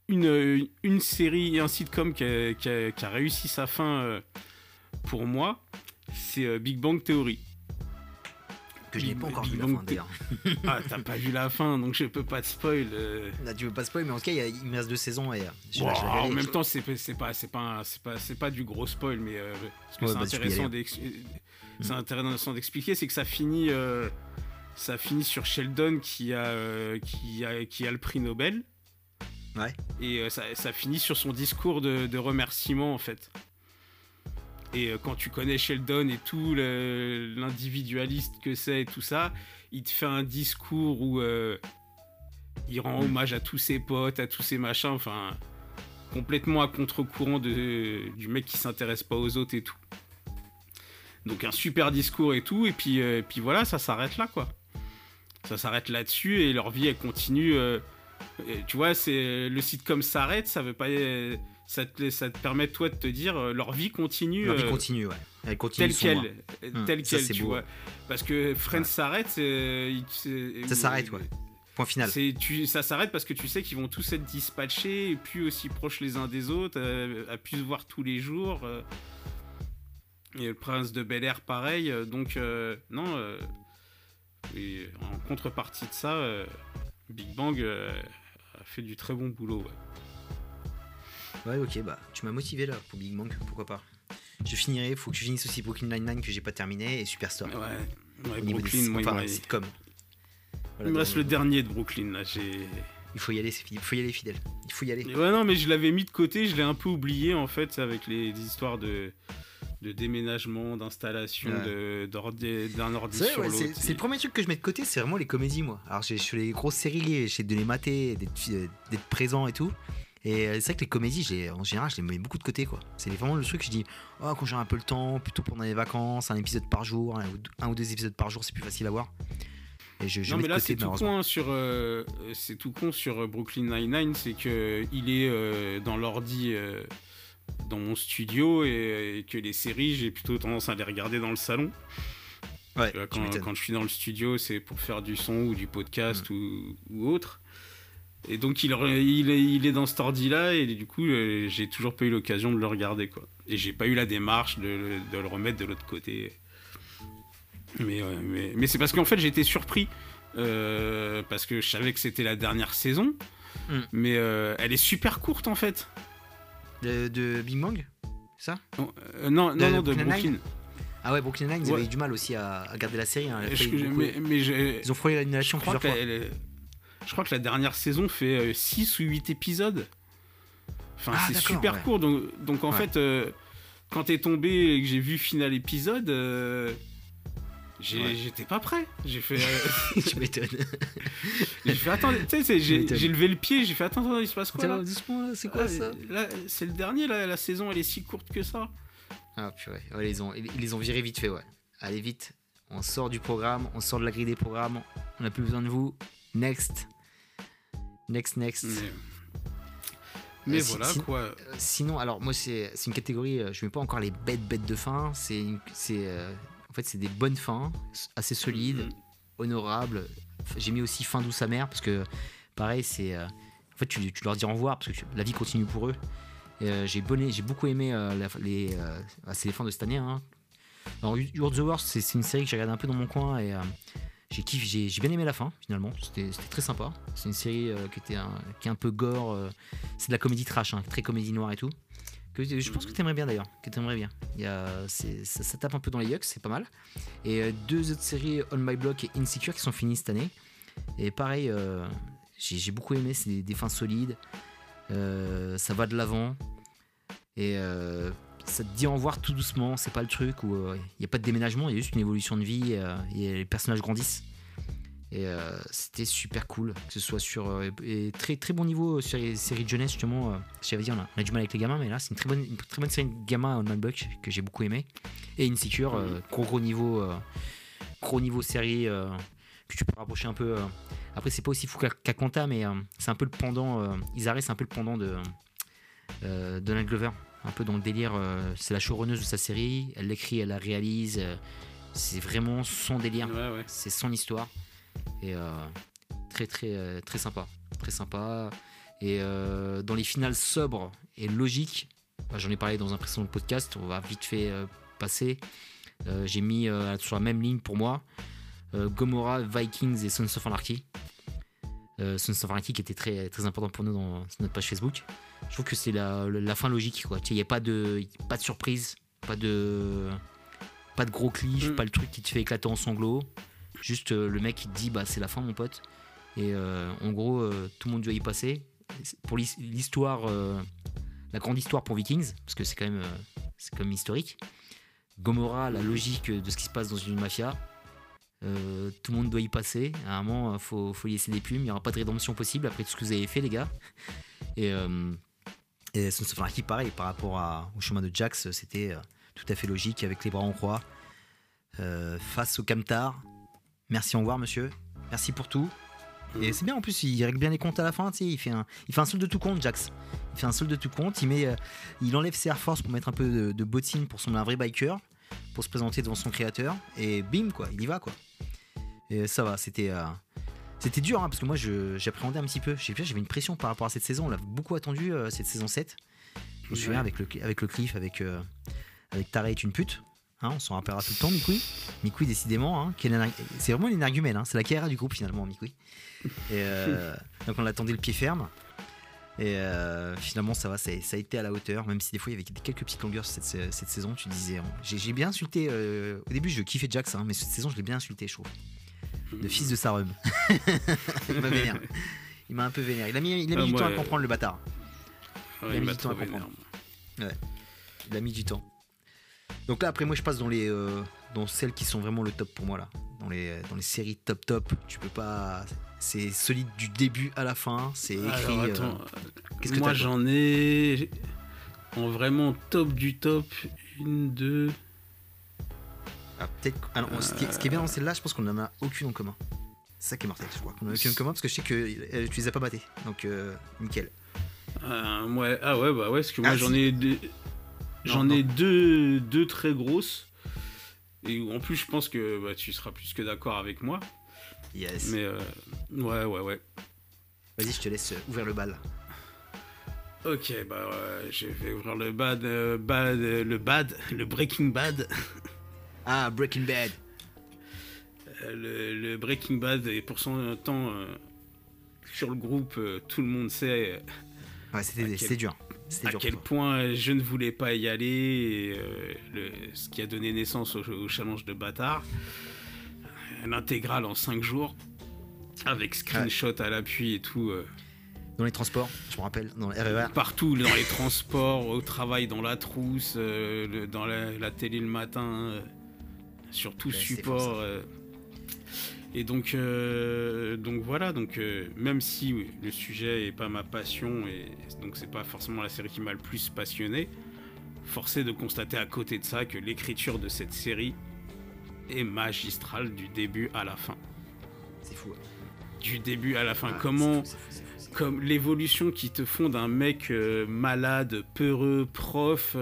une, une série, un sitcom qui a, qui a- qui a réussi sa fin euh, pour moi, c'est euh, Big Bang Theory. Que je n'ai pas encore Big vu la Bang fin d'ailleurs. ah, t'as pas vu la fin, donc je peux pas te spoil. euh. Là, tu veux pas spoil, mais en tout cas, il, y a- il me reste deux saisons et euh, je, Wow, je la verrai. en même temps, c'est pas- c'est pas, c'est pas, c'est pas, du gros spoil, mais euh, parce que Ouais, c'est bah, intéressant, d'ex- c'est intéressant d'expliquer, c'est que ça finit, euh, ça finit sur Sheldon qui a, euh, qui a, qui a le prix Nobel. Et euh, ça, finit sur son discours de, remerciement en fait. Et euh, quand tu connais Sheldon et tout l'individualiste que c'est et tout ça, il te fait un discours où euh, il rend hommage à tous ses potes, à tous ses machins, enfin complètement à contre-courant du mec qui s'intéresse pas aux autres et tout. Donc un super discours et tout, et puis, voilà, ça s'arrête là quoi. Ça s'arrête là-dessus et leur vie elle continue. Tu vois, c'est le sitcom s'arrête, ça veut pas, euh, ça te, ça te permet toi de te dire euh, leur vie continue. Leur vie euh, continue, ouais. Elle continue euh, Hum, tel ça, quel, c'est tu beau. vois. Parce que Friends Ouais. s'arrête, euh, c'est- Ça s'arrête, ouais. Point final. tu, ça s'arrête parce que tu sais qu'ils vont tous être dispatchés et plus aussi proches les uns des autres, euh, à plus se voir tous les jours. euh. et le prince de Bel Air, pareil. euh, donc, euh, non. euh, et en contrepartie de ça, euh, Big Bang euh, fait du très bon boulot. ouais. Ouais, ok, bah tu m'as motivé là pour Big Bang, pourquoi pas. Je finirai, faut que je finisse aussi Brooklyn Nine-Nine que j'ai pas terminé et Superstore. Ouais, ouais niveau des- Brooklyn, moi, il me enfin, sitcom. il me reste donc, le dernier de Brooklyn. Là, j'ai. Il faut y aller. Il faut y aller fidèle. Il faut y aller. Ouais, non, mais je l'avais mis de côté, je l'ai un peu oublié en fait, avec les histoires de, de déménagement, d'installation Ouais. d'un ordi sur ouais, l'autre. c'est le premier truc que je mets de côté, c'est vraiment les comédies, moi. Alors, j'ai sur les grosses séries, j'essaie de les mater, d'être euh, présent et tout. Et euh, c'est vrai que les comédies, j'ai- en général, je les mets beaucoup de côté, quoi. C'est vraiment le truc que je dis, oh, quand j'ai un peu le temps, plutôt pendant les vacances, un épisode par jour, un ou deux, un ou deux épisodes par jour, c'est plus facile à voir. Et je, je non, mais là, côté, c'est tout con sur, euh, c'est tout con sur euh, Brooklyn Nine-Nine, c'est que il est euh, dans l'ordi euh, dans mon studio et, et que les séries, j'ai plutôt tendance à les regarder dans le salon. Ouais, vois, quand, je suis dans le studio, c'est pour faire du son ou du podcast Mm. ou, ou autre. Et donc il, est, il est dans cet ordi-là et du coup euh, j'ai toujours pas eu l'occasion de le regarder quoi. Et j'ai pas eu la démarche de, de le remettre de l'autre côté. Mais, euh, mais, mais c'est parce qu'en fait été surpris euh, parce que je savais que c'était la dernière saison. Mm. Mais euh, elle est super courte en fait. De, de Big Bang Ça? Euh, non, De non, non, de Brooklyn Ah ouais, Brooklyn Nine, ils Ouais. avaient eu du mal aussi à, à garder la série. hein. Je- mais, mais Ils ont frôlé Je l'annulation crois, plusieurs fois. la, elle- je crois que la dernière saison fait 6 ou 8 épisodes. Enfin, Ah, c'est super ouais. court. Donc, donc en Ouais. fait, euh, quand t'es tombé et que j'ai vu final épisode, euh, Ouais. j'étais pas prêt. J'ai fait, euh, tu m'étonnes. j'ai fait attends, tu sais, j'ai levé le pied, j'ai fait attends, attends, il se passe quoi là c'est Ah, là, C'est le dernier, là, la saison elle est si courte que ça. Ah purée, ouais, ils, ont, ils, les ont virés vite fait, ouais. Allez vite, on sort du programme, on sort de la grille des programmes, on n'a plus besoin de vous. Next. Next, next. Mais, mais si- voilà si- quoi. Euh, sinon, alors moi, c'est c'est une catégorie, euh, je mets pas encore les bêtes bêtes de fin, c'est euh, en fait, c'est des bonnes fins, assez solides, Mhm. honorables. J'ai mis aussi fin douce amère, parce que pareil, c'est. euh, en fait, tu, tu leur dis au revoir, parce que la vie continue pour eux. Euh, j'ai beaucoup aimé euh, la- les. euh, ah, c'est les fins de cette année, hein. Alors, You're the Worst, c'est une série que j'ai regardé un peu dans mon coin et j'ai kiffé, j'ai bien aimé la fin finalement. C'était très sympa. C'est une série qui était un, qui est un peu gore. c'est de la comédie trash, hein, très comédie noire et tout. Que je pense que t'aimerais bien d'ailleurs. Que t'aimerais bien. Il y a, ça, ça tape un peu dans les yucks, c'est pas mal. Et euh, deux autres séries, On My Block et Insecure, qui sont finies cette année. Et pareil, euh, j'ai beaucoup aimé. C'est des, des fins solides. Euh, ça va de l'avant. Et euh, ça te dit au revoir tout doucement. C'est pas le truc où il n'y a pas de déménagement, il y a juste une évolution de vie. et les personnages grandissent. Et euh, c'était super cool, que ce soit sur. euh, et très, très bon niveau sur les séries de jeunesse, justement. euh, J'avais dit, on a, on a du mal avec les gamins, mais là, c'est une très bonne, une très bonne série de gamins On My Block que j'ai beaucoup aimé. Et Insecure, euh, gros, gros niveau. euh, gros niveau série euh, que tu peux rapprocher un peu. euh. Après, c'est pas aussi fou qu'à Quanta, mais euh, c'est un peu le pendant. Euh, Isaré, c'est un peu le pendant de euh, Donald Glover. Un peu dans le délire. euh, c'est la showrunneuse de sa série. Elle l'écrit, elle la réalise. euh, c'est vraiment son délire. Ouais, ouais. C'est son histoire. Et euh, très, très, euh, très sympa. Très sympa. Et euh, dans les finales sobres et logiques, bah, j'en ai parlé dans un précédent podcast, on va vite fait passer. J'ai mis sur la même ligne pour moi Gomorrah, Vikings et Sons of Anarchy. Euh, Sons of Anarchy qui était très, très important pour nous dans notre page Facebook. Je trouve que c'est la, la fin logique. Il n'y a pas de, pas de surprise, pas de, pas de gros cliff, Mm. pas le truc qui te fait éclater en sanglots. Juste euh, le mec qui te dit bah c'est la fin mon pote. Et euh, en gros euh, tout le monde doit y passer. Pour l'his- l'histoire, la grande histoire pour Vikings, parce que c'est quand même, même historique. Gomorrah, la logique de ce qui se passe dans une mafia. Tout le monde doit y passer. À un moment, faut, faut y laisser des plumes. Il n'y aura pas de rédemption possible après tout ce que vous avez fait, les gars. Et, euh, et Sons of Anarchy, pareil, par rapport au chemin de Jax, c'était tout à fait logique avec les bras en croix. Face au Camtar. Merci, au revoir, monsieur. Merci pour tout. Et c'est bien en plus, il règle bien les comptes à la fin. tu sais, Il fait un, il fait un solde de tout compte, Jax. Il fait un solde de tout compte. Il met, euh, il enlève ses Air Force pour mettre un peu de, de bottine pour sembler un vrai biker, pour se présenter devant son créateur. Et bim, quoi, il y va, quoi. Et ça va, c'était, euh, c'était dur, hein, parce que moi, j'appréhendais un petit peu. J'avais une pression par rapport à cette saison. On l'a beaucoup attendu euh, cette saison 7. Je me souviens avec le, avec le cliff, avec, avec Taré est une pute. Hein, on s'en rappellera tout le temps, Mikui. Mikui, décidément, hein, c'est vraiment l'énergumène. Hein, c'est la KRA du groupe, finalement, Mikui. Et euh, donc on l'attendait le pied ferme. Et euh, finalement, ça va, ça, a- ça a été à la hauteur, même si des fois il y avait quelques petites longueurs cette, cette saison. Tu disais, j'ai bien insulté. euh, au début, je kiffais Jax, mais cette saison, je l'ai bien insulté, je trouve. Le fils de Sarum. il m'a vénère. Il m'a un peu vénère. Il a mis, il a mis Ah, du moi, temps à comprendre le bâtard. Ouais, il a il mis du temps à comprendre. Il a mis du temps. Donc là, après, moi, je passe dans les, euh, dans celles qui sont vraiment le top pour moi là. Dans les, dans les séries top top, tu peux pas. C'est solide du début à la fin. C'est écrit. Alors, euh, attends, qu'est-ce que moi j'en ai en vraiment top du top, une, deux. Ah, peut-être. ah non, ce, qui est, ce qui est bien dans celle-là, je pense qu'on en a aucune en commun. C'est ça qui est mortel, je crois. qu'on en a aucune en commun parce que je sais que euh, tu les as pas battés. Donc, euh, nickel. Euh, ouais, ah ouais, bah ouais, parce que moi Ah, j'en ai deux, j'en ai deux, deux très grosses. Et en plus, je pense que bah, tu seras plus que d'accord avec moi. Yes. Mais euh, ouais, ouais, ouais. Vas-y, je te laisse euh, ouvrir le bal. Ok, bah ouais, je vais ouvrir le bad, euh, bad, euh, le bad, le Breaking Bad. Ah, Breaking Bad. Euh, le, le Breaking Bad, et pour son temps, euh, sur le groupe, euh, tout le monde sait euh, Ouais, c'était À quel- c'était dur. À dur. quel point je ne voulais pas y aller, et, euh, le- ce qui a donné naissance au, au challenge de bâtard. L'intégrale en 5 jours, avec screenshot à l'appui et tout. euh, Dans les transports, je me rappelle, dans le RER. partout, dans les transports, au travail, dans la trousse, euh, le- dans la, la télé le matin, sur tout Ouais, support. Et donc, euh, donc voilà, donc euh, même si oui, le sujet est pas ma passion et donc c'est pas forcément la série qui m'a le plus passionné, forcé de constater à côté de ça que l'écriture de cette série est magistrale du début à la fin. C'est fou. ouais. Du début à la fin, Ah, comment fou, fou, fou, comme l'évolution qui te font d'un mec euh, malade, peureux, prof,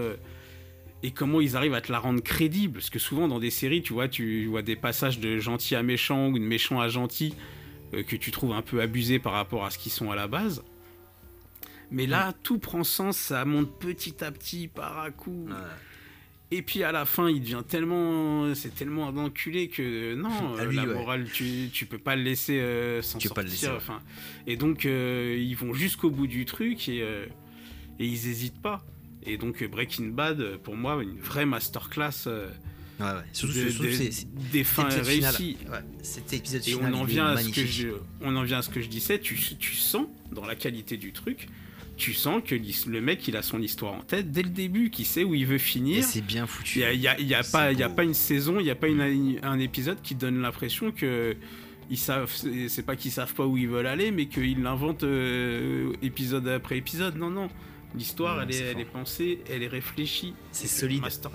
et comment ils arrivent à te la rendre crédible. Parce que souvent dans des séries, tu vois, tu vois des passages de gentil à méchant ou de méchant à gentil euh, que tu trouves un peu abusés par rapport à ce qu'ils sont à la base. Mais là, tout prend sens, ça monte petit à petit, par à coup. Ouais. Et puis à la fin, il devient tellement, c'est tellement un enculé que non, À euh, lui, la ouais. morale, tu, tu peux pas le laisser euh, s'en Tu peux pas le sortir. laisser. Enfin, et donc euh, ils vont jusqu'au bout du truc et, euh, et ils hésitent pas. Et donc Breaking Bad, pour moi, une vraie masterclass euh, Ouais, ouais. Surtout, de- surtout de- c'est- c'est- des fins réussies. Ouais, épisode Et on en vient à ce que je, on en vient à ce que je disais. Tu, tu sens dans la qualité du truc, tu sens que le mec il a son histoire en tête dès le début, qu'il sait où il veut Et finir. c'est bien foutu. Il y a, y a- pas, il y a beau. pas une saison, il y a pas une- un épisode qui donne l'impression que ils savent, c'est c'est pas qu'ils savent pas où ils veulent aller, mais qu'ils l'inventent euh, épisode après épisode. Non, non. L'histoire, elle, est, elle pensée, elle est réfléchie. C'est solide. Master,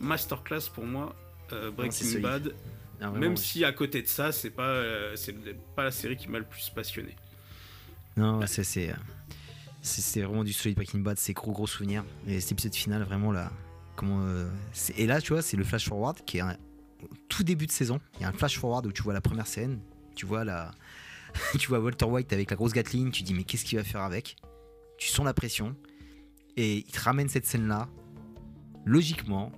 masterclass pour moi, euh, Breaking. Bad. Vraiment, Même si à côté de ça, c'est pas, euh, c'est pas la série qui m'a le plus passionné. Non, ouais, c'est c'est euh, c'est c'est vraiment du solide Breaking Bad, c'est gros gros souvenirs. Et cet épisode final, vraiment là, comment euh, et là tu vois, c'est le flash forward qui est un tout début de saison. Il y a un flash forward où tu vois la première scène, tu vois la, tu vois Walter White avec la grosse Gatling, tu dis mais qu'est-ce qu'il va faire avec? Tu sens la pression et il te ramène cette scène là, logiquement,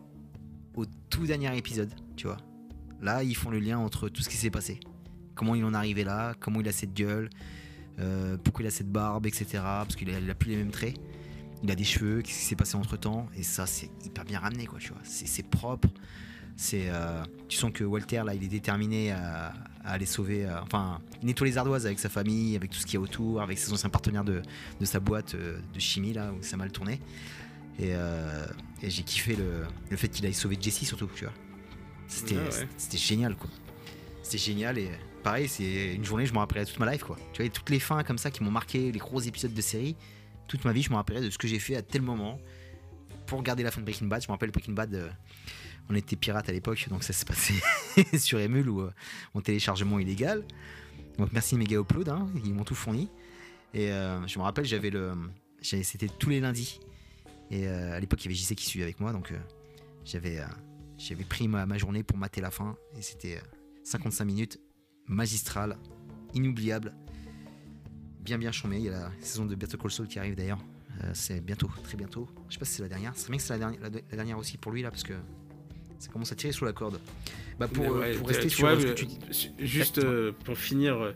au tout dernier épisode, tu vois. Là, ils font le lien entre tout ce qui s'est passé. Comment il en est arrivé là, comment il a cette gueule, euh, pourquoi il a cette barbe, etc. Parce qu'il a, plus les mêmes traits. Il a des cheveux, qu'est-ce qui s'est passé entre temps. Et ça, c'est hyper bien ramené, quoi, tu vois. C'est c'est propre. C'est, euh, tu sens que Walter, là, il est déterminé à, à aller sauver. euh, enfin, il nettoie les ardoises avec sa famille, avec tout ce qu'il y a autour, avec ses anciens partenaires de, de sa boîte euh, de chimie, là, où ça a mal tourné. Et, euh, et j'ai kiffé le, le fait qu'il aille sauver Jesse, surtout, tu vois. C'était ouais. c'était génial, quoi. C'était génial et pareil, c'est une journée, je me rappellerai toute ma life quoi. Tu vois, toutes les fins comme ça qui m'ont marqué, les gros épisodes de série, toute ma vie, je me rappellerai de ce que j'ai fait à tel moment pour regarder la fin de Breaking Bad. Je me rappelle Breaking Bad, on était pirates à l'époque, donc ça s'est passé sur Emule ou euh, en téléchargement illégal. Donc merci Mega Upload, hein, ils m'ont tout fourni. Et euh, je me rappelle, j'avais le, c'était tous les lundis. Et euh, à l'époque, il y avait JC qui suivait avec moi, donc euh, j'avais, euh, pris ma, journée pour mater la fin. Et c'était euh, 55 minutes magistrales, inoubliables, bien bien chômé. Il y a la saison de Better Call Saul qui arrive d'ailleurs. Euh, c'est bientôt, très bientôt. Je sais pas si c'est la dernière. C'est bien que c'est la, la dernière aussi pour lui là, parce que ça commence à tirer sous la corde. Bah pour, euh, ouais, pour tu rester vois, sur euh, ce que euh, tu dis. Juste Ouais, euh, pour finir euh,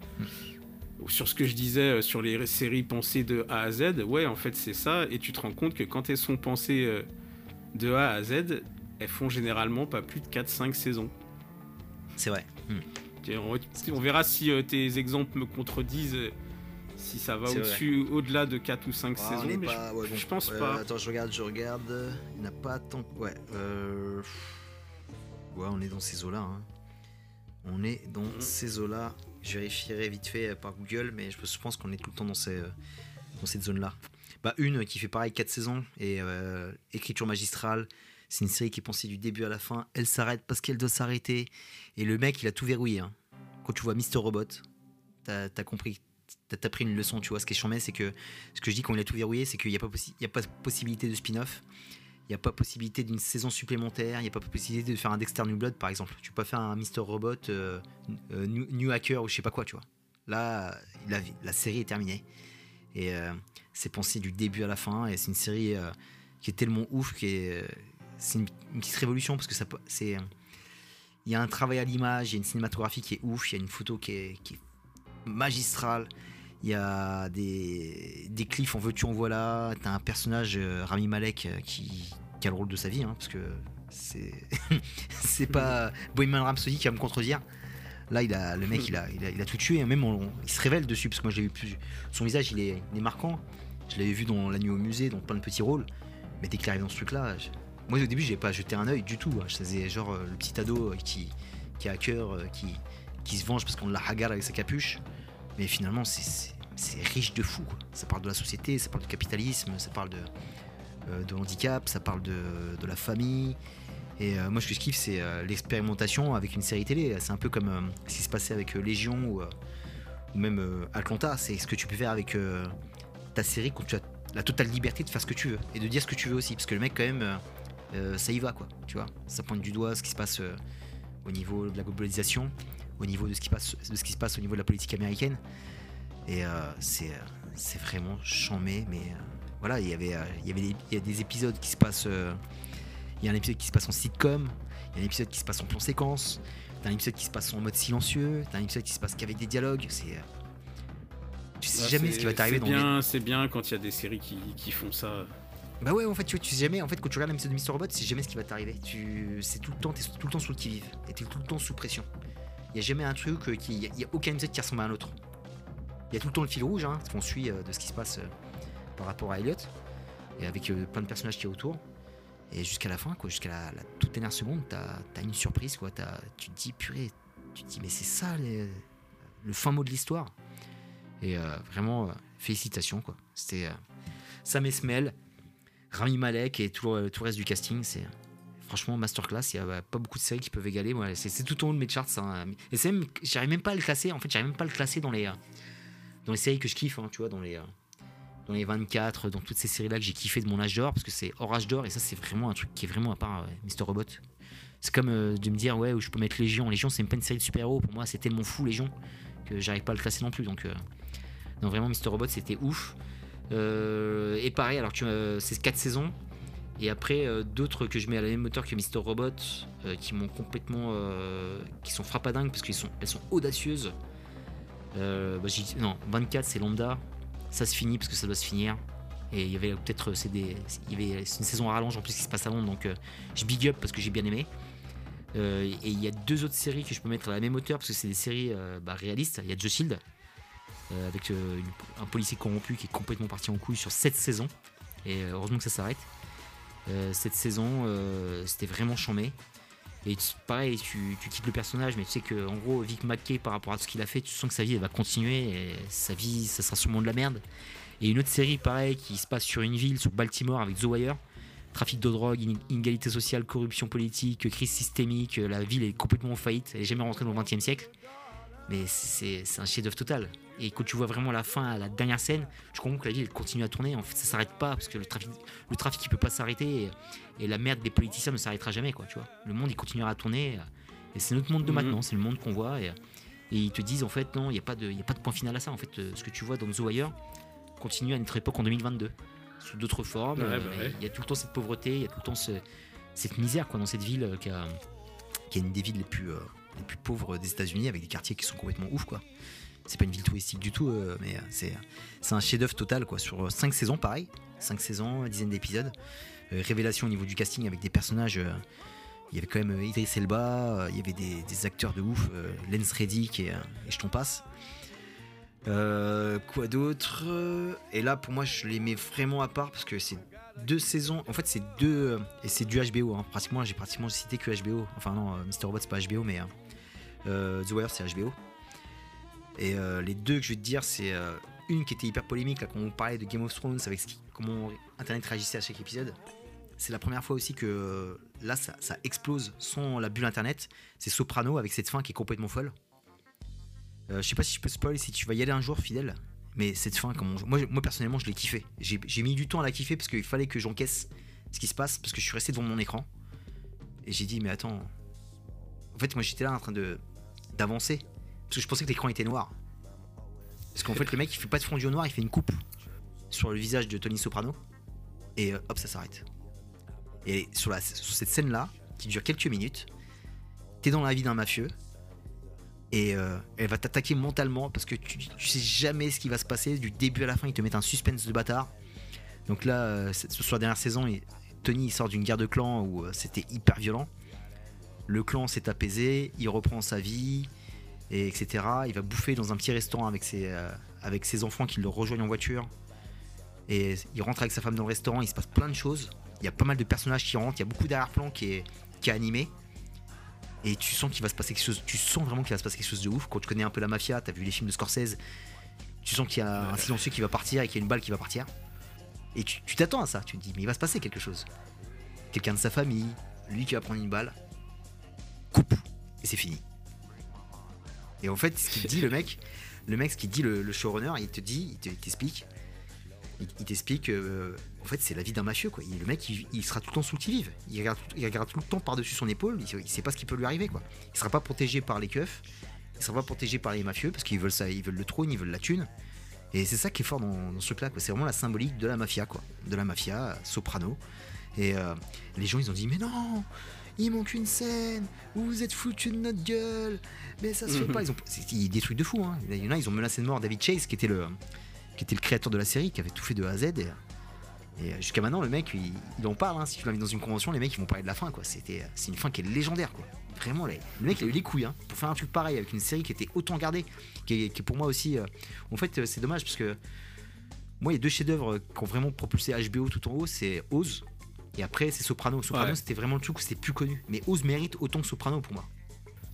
sur ce que je disais euh, sur les séries pensées de A à Z, ouais, en fait, c'est ça. Et tu te rends compte que quand elles sont pensées euh, de A à Z, elles font généralement pas plus de 4-5 saisons. C'est vrai. Hmm. On, on verra si euh, tes exemples me contredisent, euh, si ça va au-dessus, au-delà de 4 ou 5 Ah, saisons. je- ouais, bon. je pense Euh, pas. Attends, je regarde, je regarde. Il n'y en a pas tant. Ouais. euh, Ouais, on est dans ces eaux-là. hein. On est dans Mhm. ces eaux-là. Je vérifierai vite fait euh, par Google, mais je pense qu'on est tout le temps dans, ces, euh, dans cette zone-là. Bah, une qui fait pareil 4 saisons et euh, écriture magistrale. C'est une série qui est pensée du début à la fin. Elle s'arrête parce qu'elle doit s'arrêter. Et le mec, il a tout verrouillé. hein. Quand tu vois Mister Robot, t'as as compris. T'as pris une leçon, tu vois. Ce qui est chambé, c'est que ce que je dis quand il a tout verrouillé, c'est qu'il n'y a, pas y a pas possibilité de spin-off. N'y a pas possibilité d'une saison supplémentaire. Il n'y a pas possibilité de faire un Dexter New Blood, par exemple. Tu peux pas faire un Mister Robot, euh, euh, New, Hacker ou je sais pas quoi, tu vois. Là, la, série est terminée. Et euh, c'est pensé du début à la fin. Et c'est une série qui est tellement ouf. qui est, C'est une, petite révolution parce que ça c'est. Il y a un travail à l'image, il y a une cinématographie qui est ouf, il y a une photo qui est magistrale. Il y a des, des cliffs en veux-tu en voilà. T'as un personnage, euh, Rami Malek, euh, qui, qui a le rôle de sa vie, hein, parce que c'est c'est pas Bohemian Rhapsody qui va me contredire. Là, il a, le mec, il a, il a, tout tué. hein, Même il se révèle dessus, parce que moi, j'ai vu plus. Son visage, il est, il marquant. Je l'avais vu dans La Nuit au musée, dans plein de petits rôles. Mais dès qu'il arrive dans ce truc-là, moi, au début, j'ai pas jeté un œil du tout. hein. Je faisais genre euh, le petit ado qui, a à cœur, qui, qui se venge parce qu'on l'a hagarde avec sa capuche. Mais finalement, c'est- riche de fou. Ça parle de la société, ça parle du capitalisme, ça parle de, euh, handicap, ça parle de, la famille. Et euh, moi, ce que je kiffe, c'est euh, l'expérimentation avec une série télé. C'est un peu comme ce qui se passait avec Légion ou, même Atlanta. C'est ce que tu peux faire avec ta série quand tu as la totale liberté de faire ce que tu veux et de dire ce que tu veux aussi. Parce que le mec, quand même, ça y va, quoi. Tu vois, ça pointe du doigt ce qui se passe au niveau de la globalisation, au niveau de ce qui, passe, de ce qui se passe au niveau de la politique américaine. Et euh, c'est euh, c'est vraiment chambé, mais euh, voilà, il y avait, il y avait des, il y a des épisodes qui se passent. il y a un épisode qui se passe en sitcom, il y a un épisode qui se passe en plan séquence, t'as un épisode qui se passe en mode silencieux, t'as un épisode qui se passe qu'avec des dialogues. C'est. tu sais Bah, jamais ce qui va t'arriver c'est dans bien, C'est bien quand il y a des séries qui, qui font ça. Bah ouais, en fait, tu, tu sais jamais. En fait, quand tu regardes l'épisode de Mr. Robot, c'est jamais ce qui va t'arriver. Tu, c'est tout le temps, t'es tout le temps sous le qui-vive. Et t'es tout le temps sous pression. Il y a jamais un truc euh, qui, il y a aucun épisode qui ressemble à un autre. Il y a tout le temps le fil rouge, hein, parce qu'on suit euh, de ce qui se passe euh, par rapport à Elliot, et avec plein de personnages qui est autour. Et jusqu'à la fin, quoi, jusqu'à la, toute dernière seconde, t'as as une surprise, quoi. Tu te dis, purée, tu te dis, mais c'est ça le fin mot de l'histoire. Et vraiment, félicitations, quoi. C'était euh, Sam Esmail, Rami Malek et tout tout le reste du casting, c'est franchement masterclass. Il n'y a pas beaucoup de séries qui peuvent égaler. C'est tout en haut de mes charts. hein. Et c'est même, j'arrive même pas à le classer. En fait, j'arrive même pas à le classer dans les, euh, dans les séries que je kiffe. hein, tu vois, dans les, euh, dans les 24, dans toutes ces séries-là que j'ai kiffé de mon âge d'or, parce que c'est hors d'or. Et ça, c'est vraiment un truc qui est vraiment à part Mr. Robot. C'est comme euh, de me dire, ouais, où je peux mettre Légion. Légion, c'est même pas une série de super-héros. Pour moi, c'est tellement fou, Légion, que j'arrive pas à le classer non plus. Donc, non, vraiment, Mr. Robot, c'était ouf. Et pareil, alors tu c'est 4 saisons. Et après, euh, d'autres que je mets à la même hauteur que Mr. Robot, euh, qui m'ont complètement. euh, qui sont frappadingues parce qu'elles sont, audacieuses. Bah, non, 24, c'est lambda. Ça se finit parce que ça doit se finir. Et il y avait peut-être. C'est des- il y avait- une saison à rallonge en plus qui se passe à Londres, donc je big up parce que j'ai bien aimé. Et il y a deux autres séries que je peux mettre à la même hauteur parce que c'est des séries bah, réalistes. Il y a The Shield, avec un policier corrompu qui est complètement parti en couille sur 7 saisons. Et heureusement que ça s'arrête. Euh, cette saison, euh, c'était vraiment chambé. Et pareil, tu, tu quittes le personnage, mais tu sais que en gros, Vic Mackey, par rapport à ce qu'il a fait, tu sens que sa vie va continuer sa vie, ça sera sûrement de la merde. Et une autre série, pareil, qui se passe sur une ville, sur Baltimore, avec The Wire. Trafic de drogue, in- inégalité sociale, corruption politique, crise systémique, euh, la ville est complètement en faillite, elle jamais rentrée dans le XXe siècle. Mais c'est un chef-d'œuvre total. Et quand tu vois vraiment la fin, à la dernière scène, tu comprends que la ville elle continue à tourner. En fait, ça s'arrête pas parce que le trafic, le trafic il peut pas s'arrêter et, et la merde des politiciens ne s'arrêtera jamais, quoi. Tu vois, le monde il continuera à tourner. Et c'est notre monde de Mhm. maintenant, c'est le monde qu'on voit. Et, et ils te disent en fait non, il n'y a pas de, y a pas de point final à ça. En fait, euh, ce que tu vois dans The Wire continue à notre époque en 2022 sous d'autres formes. Ouais, euh, bah ouais. Il y a tout le temps cette pauvreté, il y a tout le temps ce- cette misère quoi dans cette ville euh, qui, a, qui est une des villes les plus, euh, les plus pauvres des États-Unis avec des quartiers qui sont complètement ouf quoi. C'est pas une ville touristique du tout, euh, mais euh, c'est c'est un chef-d'œuvre total quoi. Sur 5 saisons, pareil, 5 saisons, dizaine d'épisodes. Euh, révélation au niveau du casting avec des personnages. euh, il y avait quand même euh, Idris Elba, euh, il y avait des, acteurs de ouf, euh, Lance Reddick et, euh, et je t'en passe. Euh, quoi d'autre Euh, Et là, pour moi, je les mets vraiment à part parce que c'est deux saisons. En fait, c'est deux. euh, Et c'est du HBO. hein. Pratiquement, j'ai pratiquement cité que HBO. Enfin, non, euh, Mr. Robot, c'est pas HBO, mais euh, euh, The Wire, c'est HBO. Et euh, les deux que je vais te dire, c'est euh, une qui était hyper polémique, quand on parlait de Game of Thrones, avec comment Internet réagissait à chaque épisode. C'est la première fois aussi que euh, là, ça, explose sans la bulle Internet. C'est Soprano avec cette fin qui est complètement folle. Euh, je sais pas si je peux spoil, si tu vas y aller un jour, fidèle. Mais cette fin, moi, moi personnellement, je l'ai kiffé. J'ai mis du temps à la kiffer parce qu'il fallait que j'encaisse ce qui se passe, parce que je suis resté devant mon écran. Et j'ai dit, mais attends. En fait, moi j'étais là en train de d'avancer. Parce que je pensais que l'écran était noir. Parce qu'en fait, le mec, il fait pas de fondu au noir, il fait une coupe sur le visage de Tony Soprano. Et euh, hop, ça s'arrête. Et sur, la, sur cette scène-là, qui dure quelques minutes, t'es dans la vie d'un mafieux. Et euh, elle va t'attaquer mentalement parce que tu, tu sais jamais ce qui va se passer. Du début à la fin, ils te mettent un suspense de bâtard. Donc là, euh, sur la dernière saison, Tony il sort d'une guerre de clans où euh, c'était hyper violent. Le clan s'est apaisé, il reprend sa vie, et etc. Il va bouffer dans un petit restaurant avec ses, euh, avec ses enfants qui le rejoignent en voiture. Et il rentre avec sa femme dans le restaurant, il se passe plein de choses. Il y a pas mal de personnages qui rentrent, il y a beaucoup d'arrière-plan qui est, qui est animé. Et tu sens qu'il va se passer quelque chose, tu sens vraiment qu'il va se passer quelque chose de ouf. Quand tu connais un peu la mafia, t'as vu les films de Scorsese, tu sens qu'il y a un silencieux qui va partir et qu'il y a une balle qui va partir. Et tu tu t'attends à ça, tu te dis, mais il va se passer quelque chose. Quelqu'un de sa famille, lui qui va prendre une balle, coupe, et c'est fini. Et en fait, ce qu'il dit, le mec, le mec, ce qu'il dit, le, showrunner, il te dit, il te- il t'explique, il, t'explique, euh, en fait, c'est la vie d'un mafieux, quoi. Le mec, il, sera tout le temps sous le qui-vive. Il regarde, il regarde tout le temps par-dessus son épaule, il, il sait pas ce qui peut lui arriver, quoi. Il sera pas protégé par les keufs, il sera pas protégé par les mafieux, parce qu'ils veulent ça, ils veulent le trône, ils veulent la thune. Et c'est ça qui est fort dans, ce truc-là. C'est vraiment la symbolique de la mafia, quoi. De la mafia, soprano. Et euh, les gens, ils ont dit, mais non, il manque une scène, vous vous êtes foutu de notre gueule, mais ça se fait pas. Ils ont c'est- il y a des trucs de fou, hein. Il y en a, ils ont menacé de mort David Chase, qui était le, qui était le créateur de la série, qui avait tout fait de A à Z. Et, et jusqu'à maintenant, le mec, il, il en parle. hein. Si tu l'invites dans une convention, les mecs, ils vont parler de la fin, quoi. C'était, c'est une fin qui est légendaire, quoi. Vraiment, les- le mec, il a eu les couilles, hein, pour faire un truc pareil avec une série qui était autant gardée, qui est, qui pour moi aussi. euh, en fait, euh, c'est dommage parce que moi, il y a deux chefs-d'œuvre qui ont vraiment propulsé HBO tout en haut, c'est Oz. Et après, c'est Soprano. Soprano, Ouais. c'était vraiment le truc où c'était plus connu. Mais Oz mérite autant que Soprano pour moi.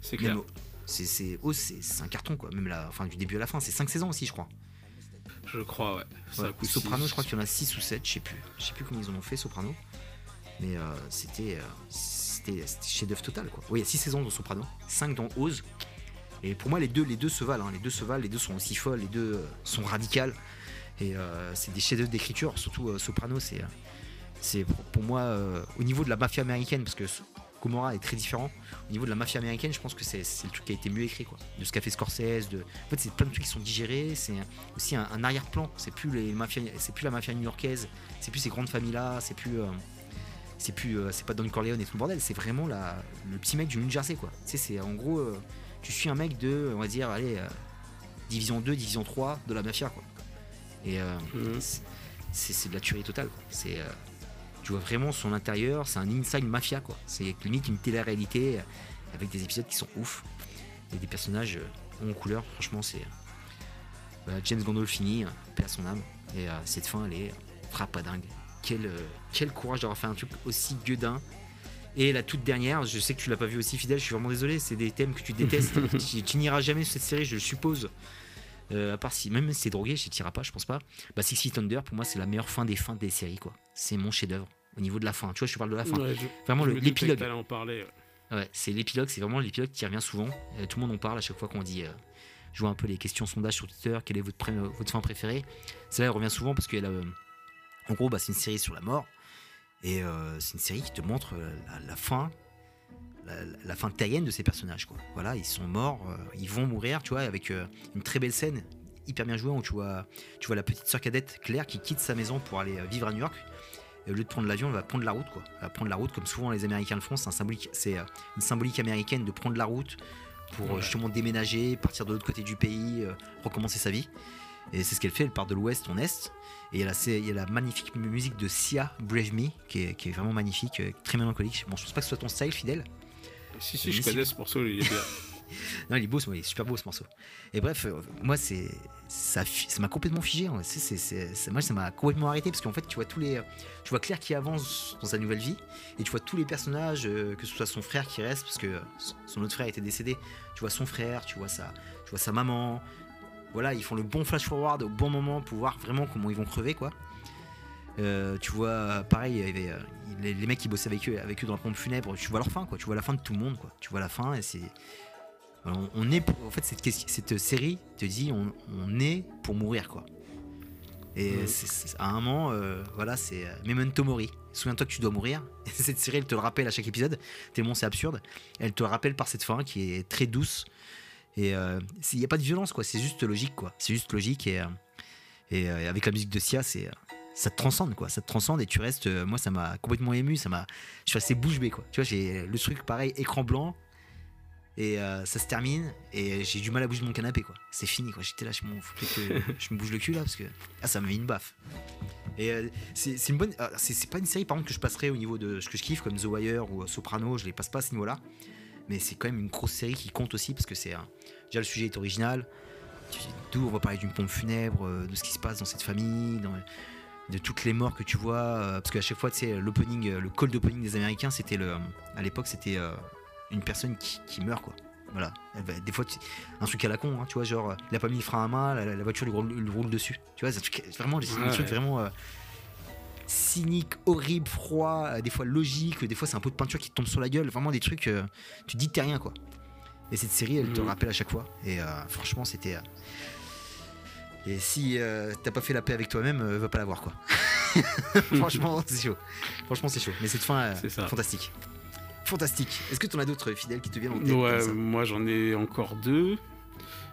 C'est clair. C'est, Oz, c'est, un carton, quoi. Même la, du début à la fin, c'est 5 saisons aussi, je crois. Je crois, ouais. Ça Ouais, coûte Soprano, six. je crois qu'il y en a 6 ou 7, je sais plus. Je sais plus comment ils en ont fait, Soprano. Mais euh, c'était, euh, c'était, c'était chef-d'œuvre total, quoi. Oui, il y a 6 saisons dans Soprano, 5 dans Oz. Et pour moi, les deux, les deux se valent. hein. Les deux se valent, les deux sont aussi folles, les deux euh, sont radicales. Et euh, c'est des chefs-d'œuvre d'écriture, surtout Soprano, c'est, c'est pour, moi, euh, au niveau de la mafia américaine, parce que Gomorrah est très différent. Au niveau de la mafia américaine, je pense que c'est, le truc qui a été mieux écrit, quoi. De ce qu'a fait Scorsese, de... en fait, c'est plein de trucs qui sont digérés, c'est aussi un, un arrière-plan. C'est plus les mafias, plus la mafia new-yorkaise, c'est plus ces grandes familles-là, c'est plus. euh, c'est plus euh, c'est pas Don Corleone et tout le bordel c'est vraiment la, le petit mec du New Jersey quoi tu sais c'est en gros tu suis un mec de on va dire allez division 2 division 3 de la mafia quoi et euh, Mhm. c'est- de la tuerie totale c'est euh, tu vois vraiment son intérieur c'est un inside mafia quoi c'est limite une télé-réalité avec des épisodes qui sont ouf et des personnages euh, en couleur franchement c'est euh, bah, James Gandolfini euh, paix à son âme et euh, cette fin elle est frappe à dingue quel, euh, quel courage d'avoir fait un truc aussi gueudin Et la toute dernière, je sais que tu l'as pas vu aussi fidèle, je suis vraiment désolé, c'est des thèmes que tu détestes. tu, tu n'iras jamais sur cette série, je le suppose. Euh, à part si, même si c'est drogué, je t'irai pas, je pense pas. Bah, Six Feet Under, pour moi, c'est la meilleure fin des fins des séries, quoi. C'est mon chef-d'œuvre au niveau de la fin. Tu vois, je te parle de la fin. Ouais, je- Vraiment, je l'épilogue. en parler. ouais. Ouais, c'est l'épilogue, c'est vraiment l'épilogue qui revient souvent. Euh, tout le monde en parle à chaque fois qu'on dit. euh, je vois un peu les questions sondages sur Twitter, quelle est votre, pré- euh, votre fin préférée C'est là, elle revient souvent parce qu'elle a. euh, en gros, bah, c'est une série sur la mort. Et c'est une série qui te montre la, la fin. La, la fin terrienne de ces personnages quoi. Voilà, ils sont morts, euh, ils vont mourir, tu vois, avec euh, une très belle scène hyper bien jouée où tu vois, tu vois la petite sœur cadette Claire qui quitte sa maison pour aller vivre à New York. Et au lieu de prendre l'avion, elle va prendre la route quoi. Elle va prendre la route comme souvent les Américains le font. C'est un symbolique, c'est euh, une symbolique américaine de prendre la route pour euh, Ouais. justement déménager, partir de l'autre côté du pays, euh, recommencer sa vie. Et c'est ce qu'elle fait. Elle part de l'ouest en est. Et il y a la, c'est- il y a la magnifique musique de Sia, Brave Me, qui est, qui est vraiment magnifique, très mélancolique. Bon, je pense pas que ce soit ton style fidèle. Si, si, je connais ce morceau, il est bien. Non, il est beau, il est super beau ce morceau. Et bref, euh, moi, c'est ça, m'a complètement figé. moi, ça m'a complètement arrêté parce qu'en fait, tu vois tous les, tu vois Claire qui avance dans sa nouvelle vie et tu vois tous les personnages, euh, que ce soit son frère qui reste parce que euh, son autre frère était décédé. Tu vois son frère, tu vois sa, tu vois sa maman. Voilà, ils font le bon flash forward au bon moment pour voir vraiment comment ils vont crever, quoi. Tu vois, pareil, les, mecs qui bossaient avec eux, avec eux dans la pompe funèbre, tu vois leur fin, quoi. Tu vois la fin de tout le monde, quoi. Tu vois la fin et c'est, on, on est pour- en fait cette, série te dit on, on est pour mourir quoi. Et à un moment, euh, voilà, c'est euh, memento mori. Souviens-toi que tu dois mourir. Et cette série, elle te le rappelle à chaque épisode. Tellement c'est absurde. Elle te le rappelle par cette fin qui est très douce. Et euh, il n'y a pas de violence quoi. C'est juste logique quoi. C'est juste logique et, euh, et euh, avec la musique de Sia, c'est euh, ça te transcende quoi. Ça te transcende et tu restes. euh, moi, ça m'a complètement ému. Ça m'a. Je suis resté bouche bée quoi. Tu vois, j'ai le truc pareil, écran blanc. Et euh, ça se termine et j'ai du mal à bouger mon canapé quoi. C'est fini quoi. J'étais là, je m'en foutais que je me bouge le cul là parce que ah ça m'a mis une baffe. Et euh, c'est une bonne. ah, c'est pas une série par contre que je passerai au niveau de ce que je kiffe comme The Wire ou euh, Soprano. Je les passe pas à ce niveau-là. Mais c'est quand même une grosse série qui compte aussi parce que c'est déjà le sujet est original. D'où on va parler d'une pompe funèbre, de ce qui se passe dans cette famille, dans- de toutes les morts que tu vois. parce qu'à chaque fois, tu sais, l'opening, le cold opening des Américains, c'était le. À l'époque, c'était une personne qui, qui meurt quoi. Voilà. Des fois, un truc à la con, hein, tu vois, genre, euh, il a pas mis le frein à main, la, la voiture lui roule, lui roule dessus. Tu vois, c'est un truc- vraiment, des, des Ouais. trucs vraiment euh, cyniques, horribles, froids, euh, des fois logiques, des fois c'est un pot de peinture qui te tombe sur la gueule, vraiment des trucs, euh, tu te dis t'es rien quoi. Et cette série, elle te Mhm. rappelle à chaque fois. Et franchement, c'était. Et si t'as pas fait la paix avec toi-même, va pas la voir quoi. Franchement, c'est chaud. Franchement, c'est chaud. Mais cette fin, C'est ça. fantastique. Fantastique. Est-ce que t'en as d'autres fidèles qui te viennent en tête Ouais, comme ça moi j'en ai encore deux,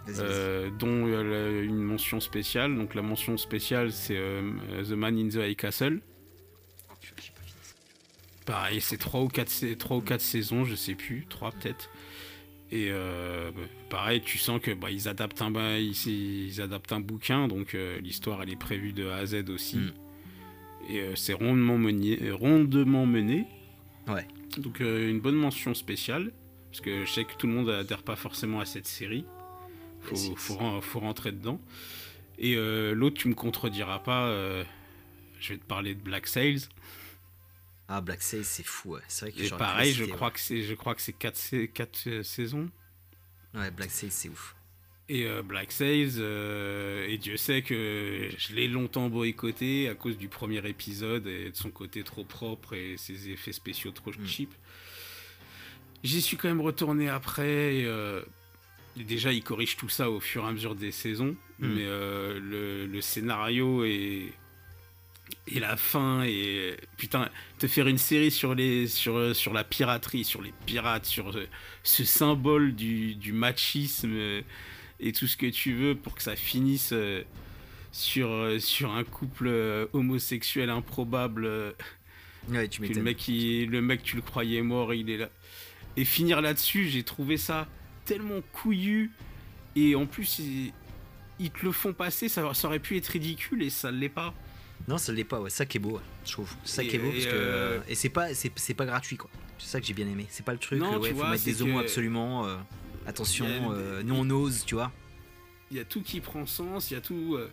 euh, dont euh, une mention spéciale. Donc la mention spéciale, c'est euh, The Man in the High Castle. Pareil, c'est 3 ou 4 trois ou quatre saisons, je sais plus, 3 peut-être. Et bah, pareil, tu sens que bah, ils adaptent un bah, ils, ils adaptent un bouquin, donc l'histoire elle est prévue de A à Z aussi. Mm. Et c'est rondement mené, rondement mené. Ouais. Donc euh, une bonne mention spéciale, parce que je sais que tout le monde adhère pas forcément à cette série. Faut, faut, rentrer dedans. Et euh, l'autre, tu me contrediras pas. euh, je vais te parler de Black Sails. Ah, Black Sails, c'est fou. Ouais. C'est vrai que Et pareil, je crois que c'est, je crois que c'est 4 quatre, saisons. Ouais, Ouais, Black Sails, c'est ouf. Et euh, Black Sails, euh, et Dieu sait que je l'ai longtemps boycotté à cause du premier épisode et de son côté trop propre et ses effets spéciaux trop Mm. cheap. J'y suis quand même retourné après. Et, euh, déjà, il corrige tout ça au fur et à mesure des saisons. Mm. Mais le, le scénario et, et la fin et putain te faire une série sur les sur sur la piraterie sur les pirates sur ce symbole du, du machisme et tout ce que tu veux pour que ça finisse euh, sur euh, sur un couple euh, homosexuel improbable Ouais, tu que le mec il- le mec tu le croyais mort il est là et finir là-dessus j'ai trouvé ça tellement couillu et en plus ils, ils te le font passer ça, ça aurait pu être ridicule et ça l'est pas Non, ça l'est pas, ouais. Ça qui est beau, ouais, je trouve. Ça qui est beau parce que. Et c'est pas, c'est, pas gratuit, quoi. C'est ça que j'ai bien aimé. C'est pas le truc, Non, ouais, tu faut vois, mettre des homos que- absolument. euh, attention, euh, nous on ose, tu vois. il y a tout qui prend sens, il y a tout. euh,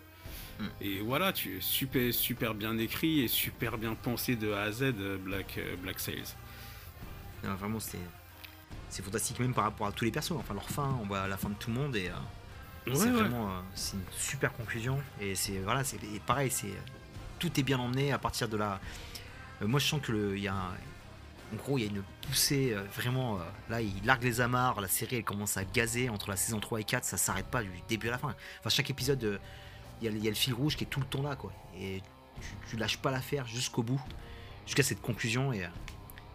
Hmm. Et voilà, tu super super bien écrit et super bien pensé de A à Z, euh, Black euh, Black Sails. Non, vraiment, c'est c'est fantastique même par rapport à tous les persos. Enfin, leur fin, on voit la fin de tout le monde et euh, Ouais, c'est ouais. vraiment euh, c'est une super conclusion. Et c'est voilà, c'est pareil, c'est tout est bien emmené à partir de là. moi, je sens que le, il y a un- en gros, il y a une poussée euh, vraiment. euh, là, il largue les amarres. La série, elle commence à gazer entre la saison 3 et 4. Ça s'arrête pas du début à la fin. Enfin, chaque épisode, euh, il y, a le- fil rouge qui est tout le temps là, quoi. Et tu, tu lâches pas l'affaire jusqu'au bout, jusqu'à cette conclusion. Et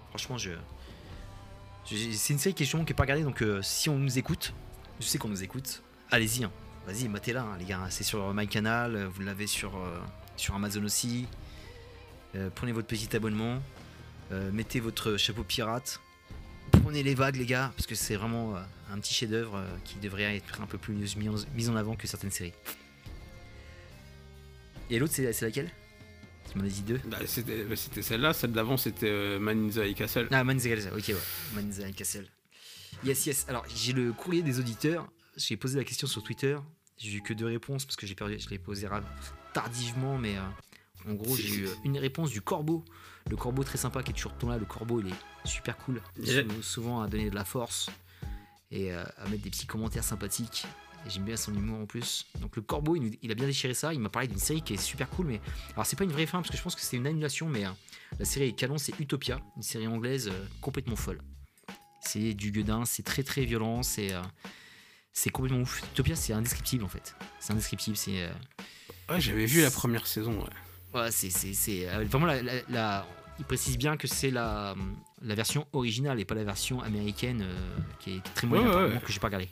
franchement, je, c'est une série qui est sûrement qui est pas regardée. Donc, si on nous écoute, je sais qu'on nous écoute. Allez-y, hein. vas-y, matez-la, hein, les gars. C'est sur MyCanal, vous l'avez sur sur Amazon aussi. Prenez votre petit abonnement. Euh, mettez votre chapeau pirate. Prenez les vagues, les gars, parce que c'est vraiment euh, un petit chef-d'œuvre euh, qui devrait être un peu plus mis en, avant que certaines séries. Et l'autre, c'est c'est laquelle? Tu m'en as dit deux Bah, c'était bah, c'était celle-là, celle d'avant c'était euh, Man in the High Castle. Ah, Man in the Castle, ok, ouais. Man in the High Castle. Yes, yes. Alors, j'ai le courrier des auditeurs. J'ai posé la question sur Twitter. J'ai eu que deux réponses parce que j'ai perdu, je l'ai posé tardivement, mais euh, en gros, j'ai eu une réponse du corbeau. Le corbeau très sympa qui est toujours tout là. Le corbeau, il est super cool. Sou- Souvent à donner de la force et euh, à mettre des petits commentaires sympathiques. J'aime bien son humour en plus. Donc le corbeau, il, a bien déchiré ça. Il m'a parlé d'une série qui est super cool, mais alors c'est pas une vraie fin parce que je pense que c'est une annulation, mais euh, la série est canon, c'est Utopia, une série anglaise euh, complètement folle. C'est du gueudin, c'est très très violent, c'est euh, c'est complètement ouf. Utopia, c'est indescriptible en fait. C'est indescriptible, c'est euh, Ouais, j'avais vu la première saison. Ouais. Ouais, c'est euh, vraiment la, la- la- il précise bien que c'est la la version originale et pas la version américaine euh, qui est très moyenne Ouais, ouais, que j'ai pas regardé.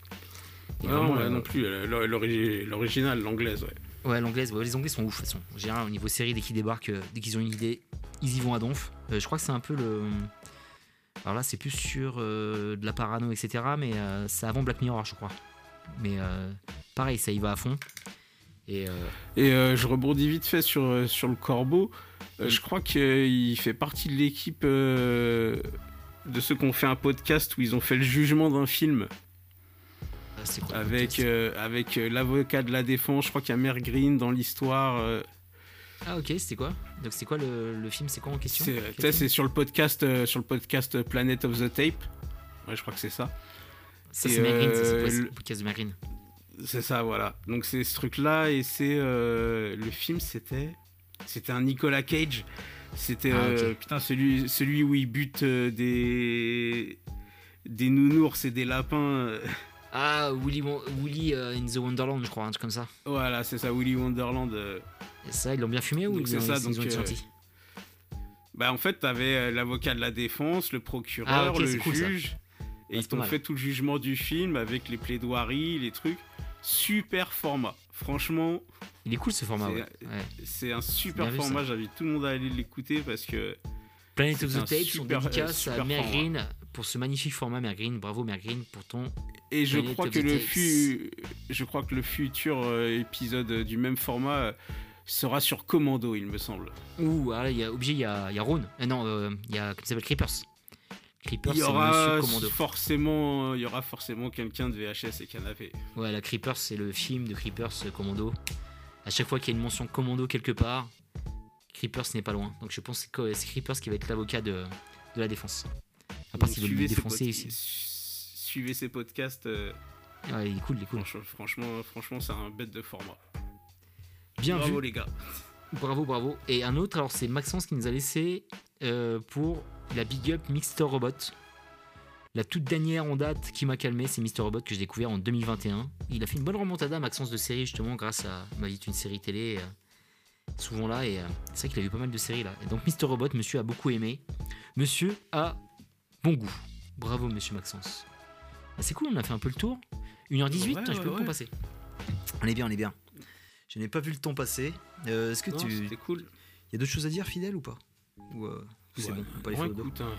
Et Ouais, vraiment, non, euh, non plus, l'or- l'origi- l'original, l'anglaise, ouais. Ouais, l'anglaise, ouais, les anglais sont ouf de toute façon. Général, au niveau série, dès qu'ils débarquent, dès qu'ils ont une idée, ils y vont à donf. Euh, je crois que c'est un peu le. Alors là, c'est plus sur euh, de la parano, etc. Mais euh, c'est avant Black Mirror, je crois. Mais euh, pareil, ça y va à fond. Et euh, Et euh, je rebondis vite fait sur, euh, sur le corbeau. Mm. Je crois qu'il fait partie de l'équipe de ceux qui ont fait un podcast où ils ont fait le jugement d'un film c'est quoi avec, euh, avec euh, l'avocat de la défense. Je crois qu'il y a Mère Green dans l'histoire. euh, Ah, ok, c'était quoi? Donc, c'est quoi le, le film? C'est quoi en question? C'est sur le podcast sur le podcast Planet of the Tape. Ouais, je crois que c'est ça. Ça, c'est le podcast de Mère Green? C'est ça, voilà. Donc c'est ce truc-là et c'est euh, le film, c'était c'était un Nicolas Cage. C'était Ah, euh, putain celui celui où il bute euh, des des nounours et des lapins. euh. Ah, Willy, Willy in the Wonderland, je crois, un truc comme ça. Voilà, c'est ça, Willy Wonderland. Et ça, ils l'ont bien fumé ou Donc, ils c'est ont, ça, ils donc, ont Bah en fait, t'avais l'avocat de la défense, le procureur, Ah, le cool, juge. Et ils c'est pas t'ont fait tout le jugement du film avec les plaidoiries, les trucs. Super format. Franchement, Il est cool ce format, C'est- ouais. ouais. c'est un super format. J'invite tout le monde à aller l'écouter parce que Planet of the Tapes, son super- dédicace euh, à super Mère format. Green pour ce magnifique format Mère Green. Bravo Mère Green pour ton. Et je Planet crois que le fu- je crois que le futur euh, épisode euh, du même format euh, sera sur Commando, il me semble. Ouh, ah il y a obligé, il y a, il y a. Euh, non, euh, il y a, comment s'appelle Creepers. Creepers, Il y aura forcément, il y aura forcément quelqu'un de VHS et canapé. Ouais, la Creepers, c'est le film de Creepers euh, Commando. À chaque fois qu'il y a une mention Commando quelque part, Creepers n'est pas loin. Donc je pense que c'est Creepers qui va être l'avocat de, de la défense. À part lui suivez, ces défoncer ici. su- suivez ces podcasts. euh, Ouais, il est cool, il est cool. franchement, franchement, franchement, c'est un bête de format. Bien Bravo vu. les gars. Bravo, bravo. Et un autre, alors c'est Maxence qui nous a laissé euh, pour la Big Up Mr. Robot. La toute dernière en date qui m'a calmé, c'est Mr. Robot que j'ai découvert en 2021. Il a fait une bonne remontada, Maxence, de série justement, grâce à ma vie une série télé. euh, souvent là, et euh, c'est vrai qu'il a vu pas mal de séries là. Et donc Mr. Robot, monsieur a beaucoup aimé. Monsieur a bon goût. Bravo, monsieur Maxence. Ah, c'est cool, on a fait un peu le tour. 1h18, Ouais, je peux ouais. temps passer. On est bien, on est bien. Je n'ai pas vu le temps passer. Euh, Est-ce que Non, tu. C'était cool. Il y a d'autres choses à dire, fidèle ou pas Ou euh, c'est Ouais. bon, on écoute, hein,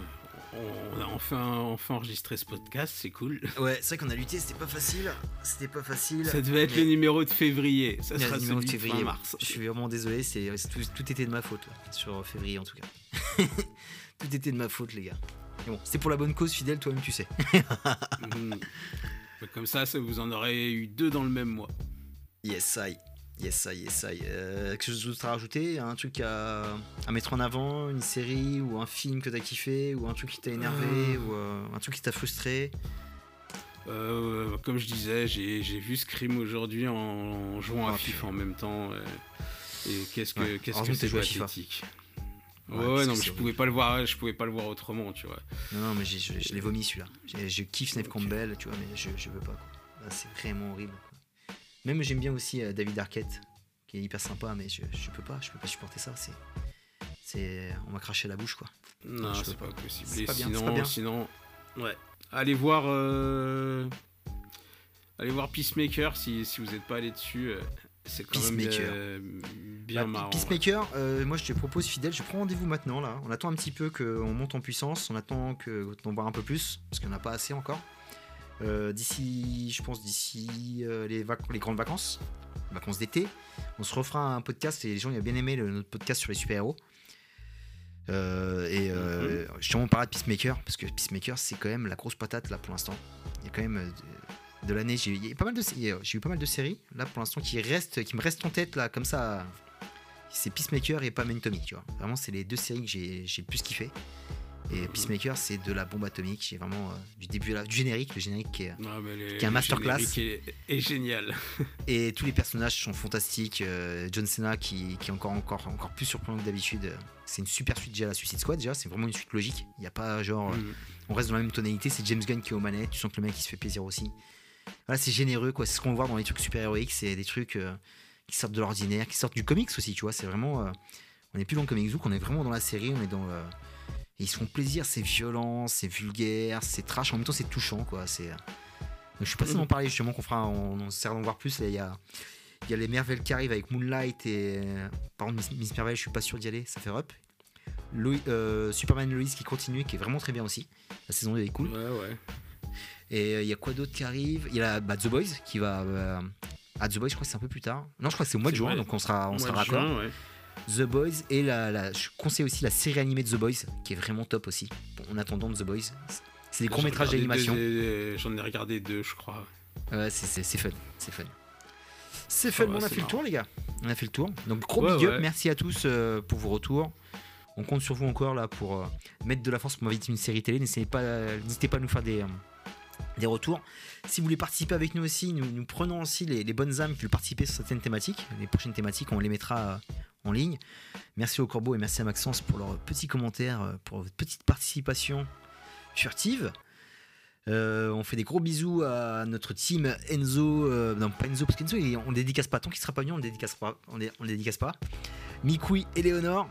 on a enfin, enfin enregistré ce podcast, c'est cool. Ouais, c'est vrai qu'on a lutté, c'était pas facile. C'était pas facile. Ça devait être mais- le numéro de février. Ça sera le numéro de février. fin mars. Je suis vraiment désolé, c'est tout, tout était de ma faute là, sur février en tout cas. tout était de ma faute, les gars. Mais bon, c'était pour la bonne cause, fidèle, toi-même tu sais. Mhm. Comme ça, ça, vous en aurez eu deux dans le même mois. Yes, I. Yes, ça, yes, ça. Euh, quelque chose d'autre à rajouter? Un truc à, à mettre en avant? Une série ou un film que t'as kiffé? Ou un truc qui t'a énervé? Ou euh, un truc qui t'a frustré? Euh, comme je disais, j'ai vu Scream aujourd'hui en, en jouant à FIFA putain. en même temps. euh, et qu'est-ce que Ouais. qu'est-ce que c'est FIFA. pathétique. Ouais, Ouais, non, mais je pouvais pas le voir, je pouvais pas le voir autrement, tu vois. Non, non, mais j'ai- je, je l'ai vomi celui-là. Je kiffe Ok. Campbell, tu vois, mais je, je veux pas. Quoi. C'est vraiment horrible. Même j'aime bien aussi euh, David Arquette, qui est hyper sympa, mais je, je peux pas, je peux pas supporter ça. C'est, c'est, on m'a craché la bouche, quoi. Non, je c'est peux pas possible. C'est pas bien, c'est sinon, pas bien. sinon, ouais. Allez voir, euh, allez voir Peacemaker si, si vous n'êtes pas allé dessus. euh, C'est quand même Peacemaker. euh, bien Bah, marrant. ouais. Peacemaker, euh, moi je te propose fidèle, je prends rendez-vous maintenant là. On attend un petit peu qu'on monte en puissance, on attend que d'en voir un peu plus, parce qu'il n'y en a pas assez encore. Euh, d'ici, je pense d'ici euh, les, grandes vacances, vacances d'été, on se refera un podcast et les gens ils ont bien aimé le- notre podcast sur les super-héros. Euh, et euh, justement on parlera de Peacemaker, parce que Peacemaker c'est quand même la grosse patate là pour l'instant. Il y a quand même de, de l'année, j'ai a pas mal de j'ai eu pas mal de séries là pour l'instant qui restent, qui me restent en tête là comme ça c'est Peacemaker et pas Mentomy, tu vois. Vraiment, c'est les deux séries que j'ai j'ai le plus kiffé. Et Peacemaker, c'est de la bombe atomique. J'ai vraiment euh, du début à la, du générique, le générique qui est- Ah, mais les- qui est un le masterclass. générique Est, est génial. et tous les personnages sont fantastiques. Euh, John Cena qui, qui est encore encore encore plus surprenant que d'habitude. C'est une super suite déjà à la Suicide Squad. Déjà, c'est vraiment une suite logique. Il n'y a pas genre, euh, Mm. on reste dans la même tonalité. C'est James Gunn qui est aux manettes. Tu sens que le mec il se fait plaisir aussi. Voilà, c'est généreux quoi. C'est ce qu'on voit dans les trucs super héroïques. C'est des trucs euh, qui sortent de l'ordinaire, qui sortent du comics aussi. Tu vois, c'est vraiment. euh, on n'est plus dans le comics book, on est vraiment dans la série. On est dans. Et ils se font plaisir. C'est violent, c'est vulgaire, c'est trash. En même temps, c'est touchant quoi. C'est. je suis passé d'en parler justement qu'on fera. On, on sert d'en voir plus. Il y a. Y a les Merveilles qui arrivent avec Moonlight et. Par contre, Miss, Miss Merveille, je suis pas sûr d'y aller, ça fait up. Loi- euh, Superman Lois qui continue, qui est vraiment très bien aussi. La saison 2 est cool. Ouais, ouais. Et euh, il y a quoi d'autre qui arrive? Il y a bah, The Boys qui va. euh, ah, The Boys, je crois que c'est un peu plus tard. Non, je crois que c'est au mois de juin, vrai. donc on sera, on sera raccord. juin, ouais. The Boys et la, la- je conseille aussi la série animée de The Boys qui est vraiment top aussi. En attendant The Boys, c'est des courts métrages d'animation. deux, euh, J'en ai regardé deux, je crois. Ouais, c'est- c'est c'est fun, c'est fun. C'est fun, mais on a fait le tour, les gars. On a fait le tour. Donc, gros Ouais, big up. ouais. Merci à tous euh, pour vos retours. On compte sur vous encore là pour euh, mettre de la force pour m'inviter une série télé. N'hésitez pas, n'hésitez pas à nous faire des, euh, des retours. Si vous voulez participer avec nous aussi, nous, nous prenons aussi les, les bonnes âmes qui veulent participer sur certaines thématiques. Les prochaines thématiques, on les mettra euh, en ligne. Merci au Corbeau et merci à Maxence pour leurs petits commentaires, euh, pour votre petite participation furtive. Euh, on fait des gros bisous à notre team Enzo. euh, non, pas Enzo, parce qu'Enzo, on ne dédicace pas. Tant qu'il sera pas venu, on ne dédicace pas. On, dé- on le dédicace pas. Mikoui et Léonore.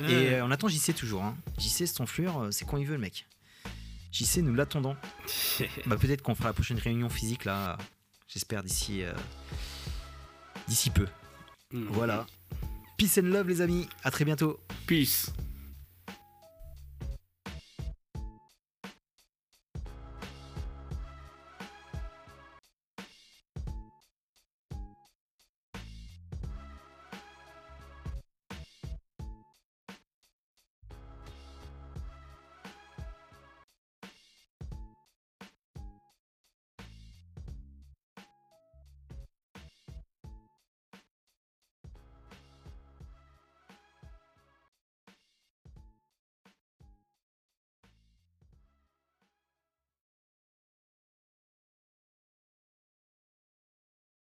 Et euh, on attend JC toujours. Hein. JC, c'est ton fleur, c'est quand il veut, le mec. JC, nous l'attendons. bah, Peut-être qu'on fera la prochaine réunion physique, là. J'espère d'ici euh, d'ici peu. Mm. Voilà. Peace and love, les amis. À très bientôt. Peace.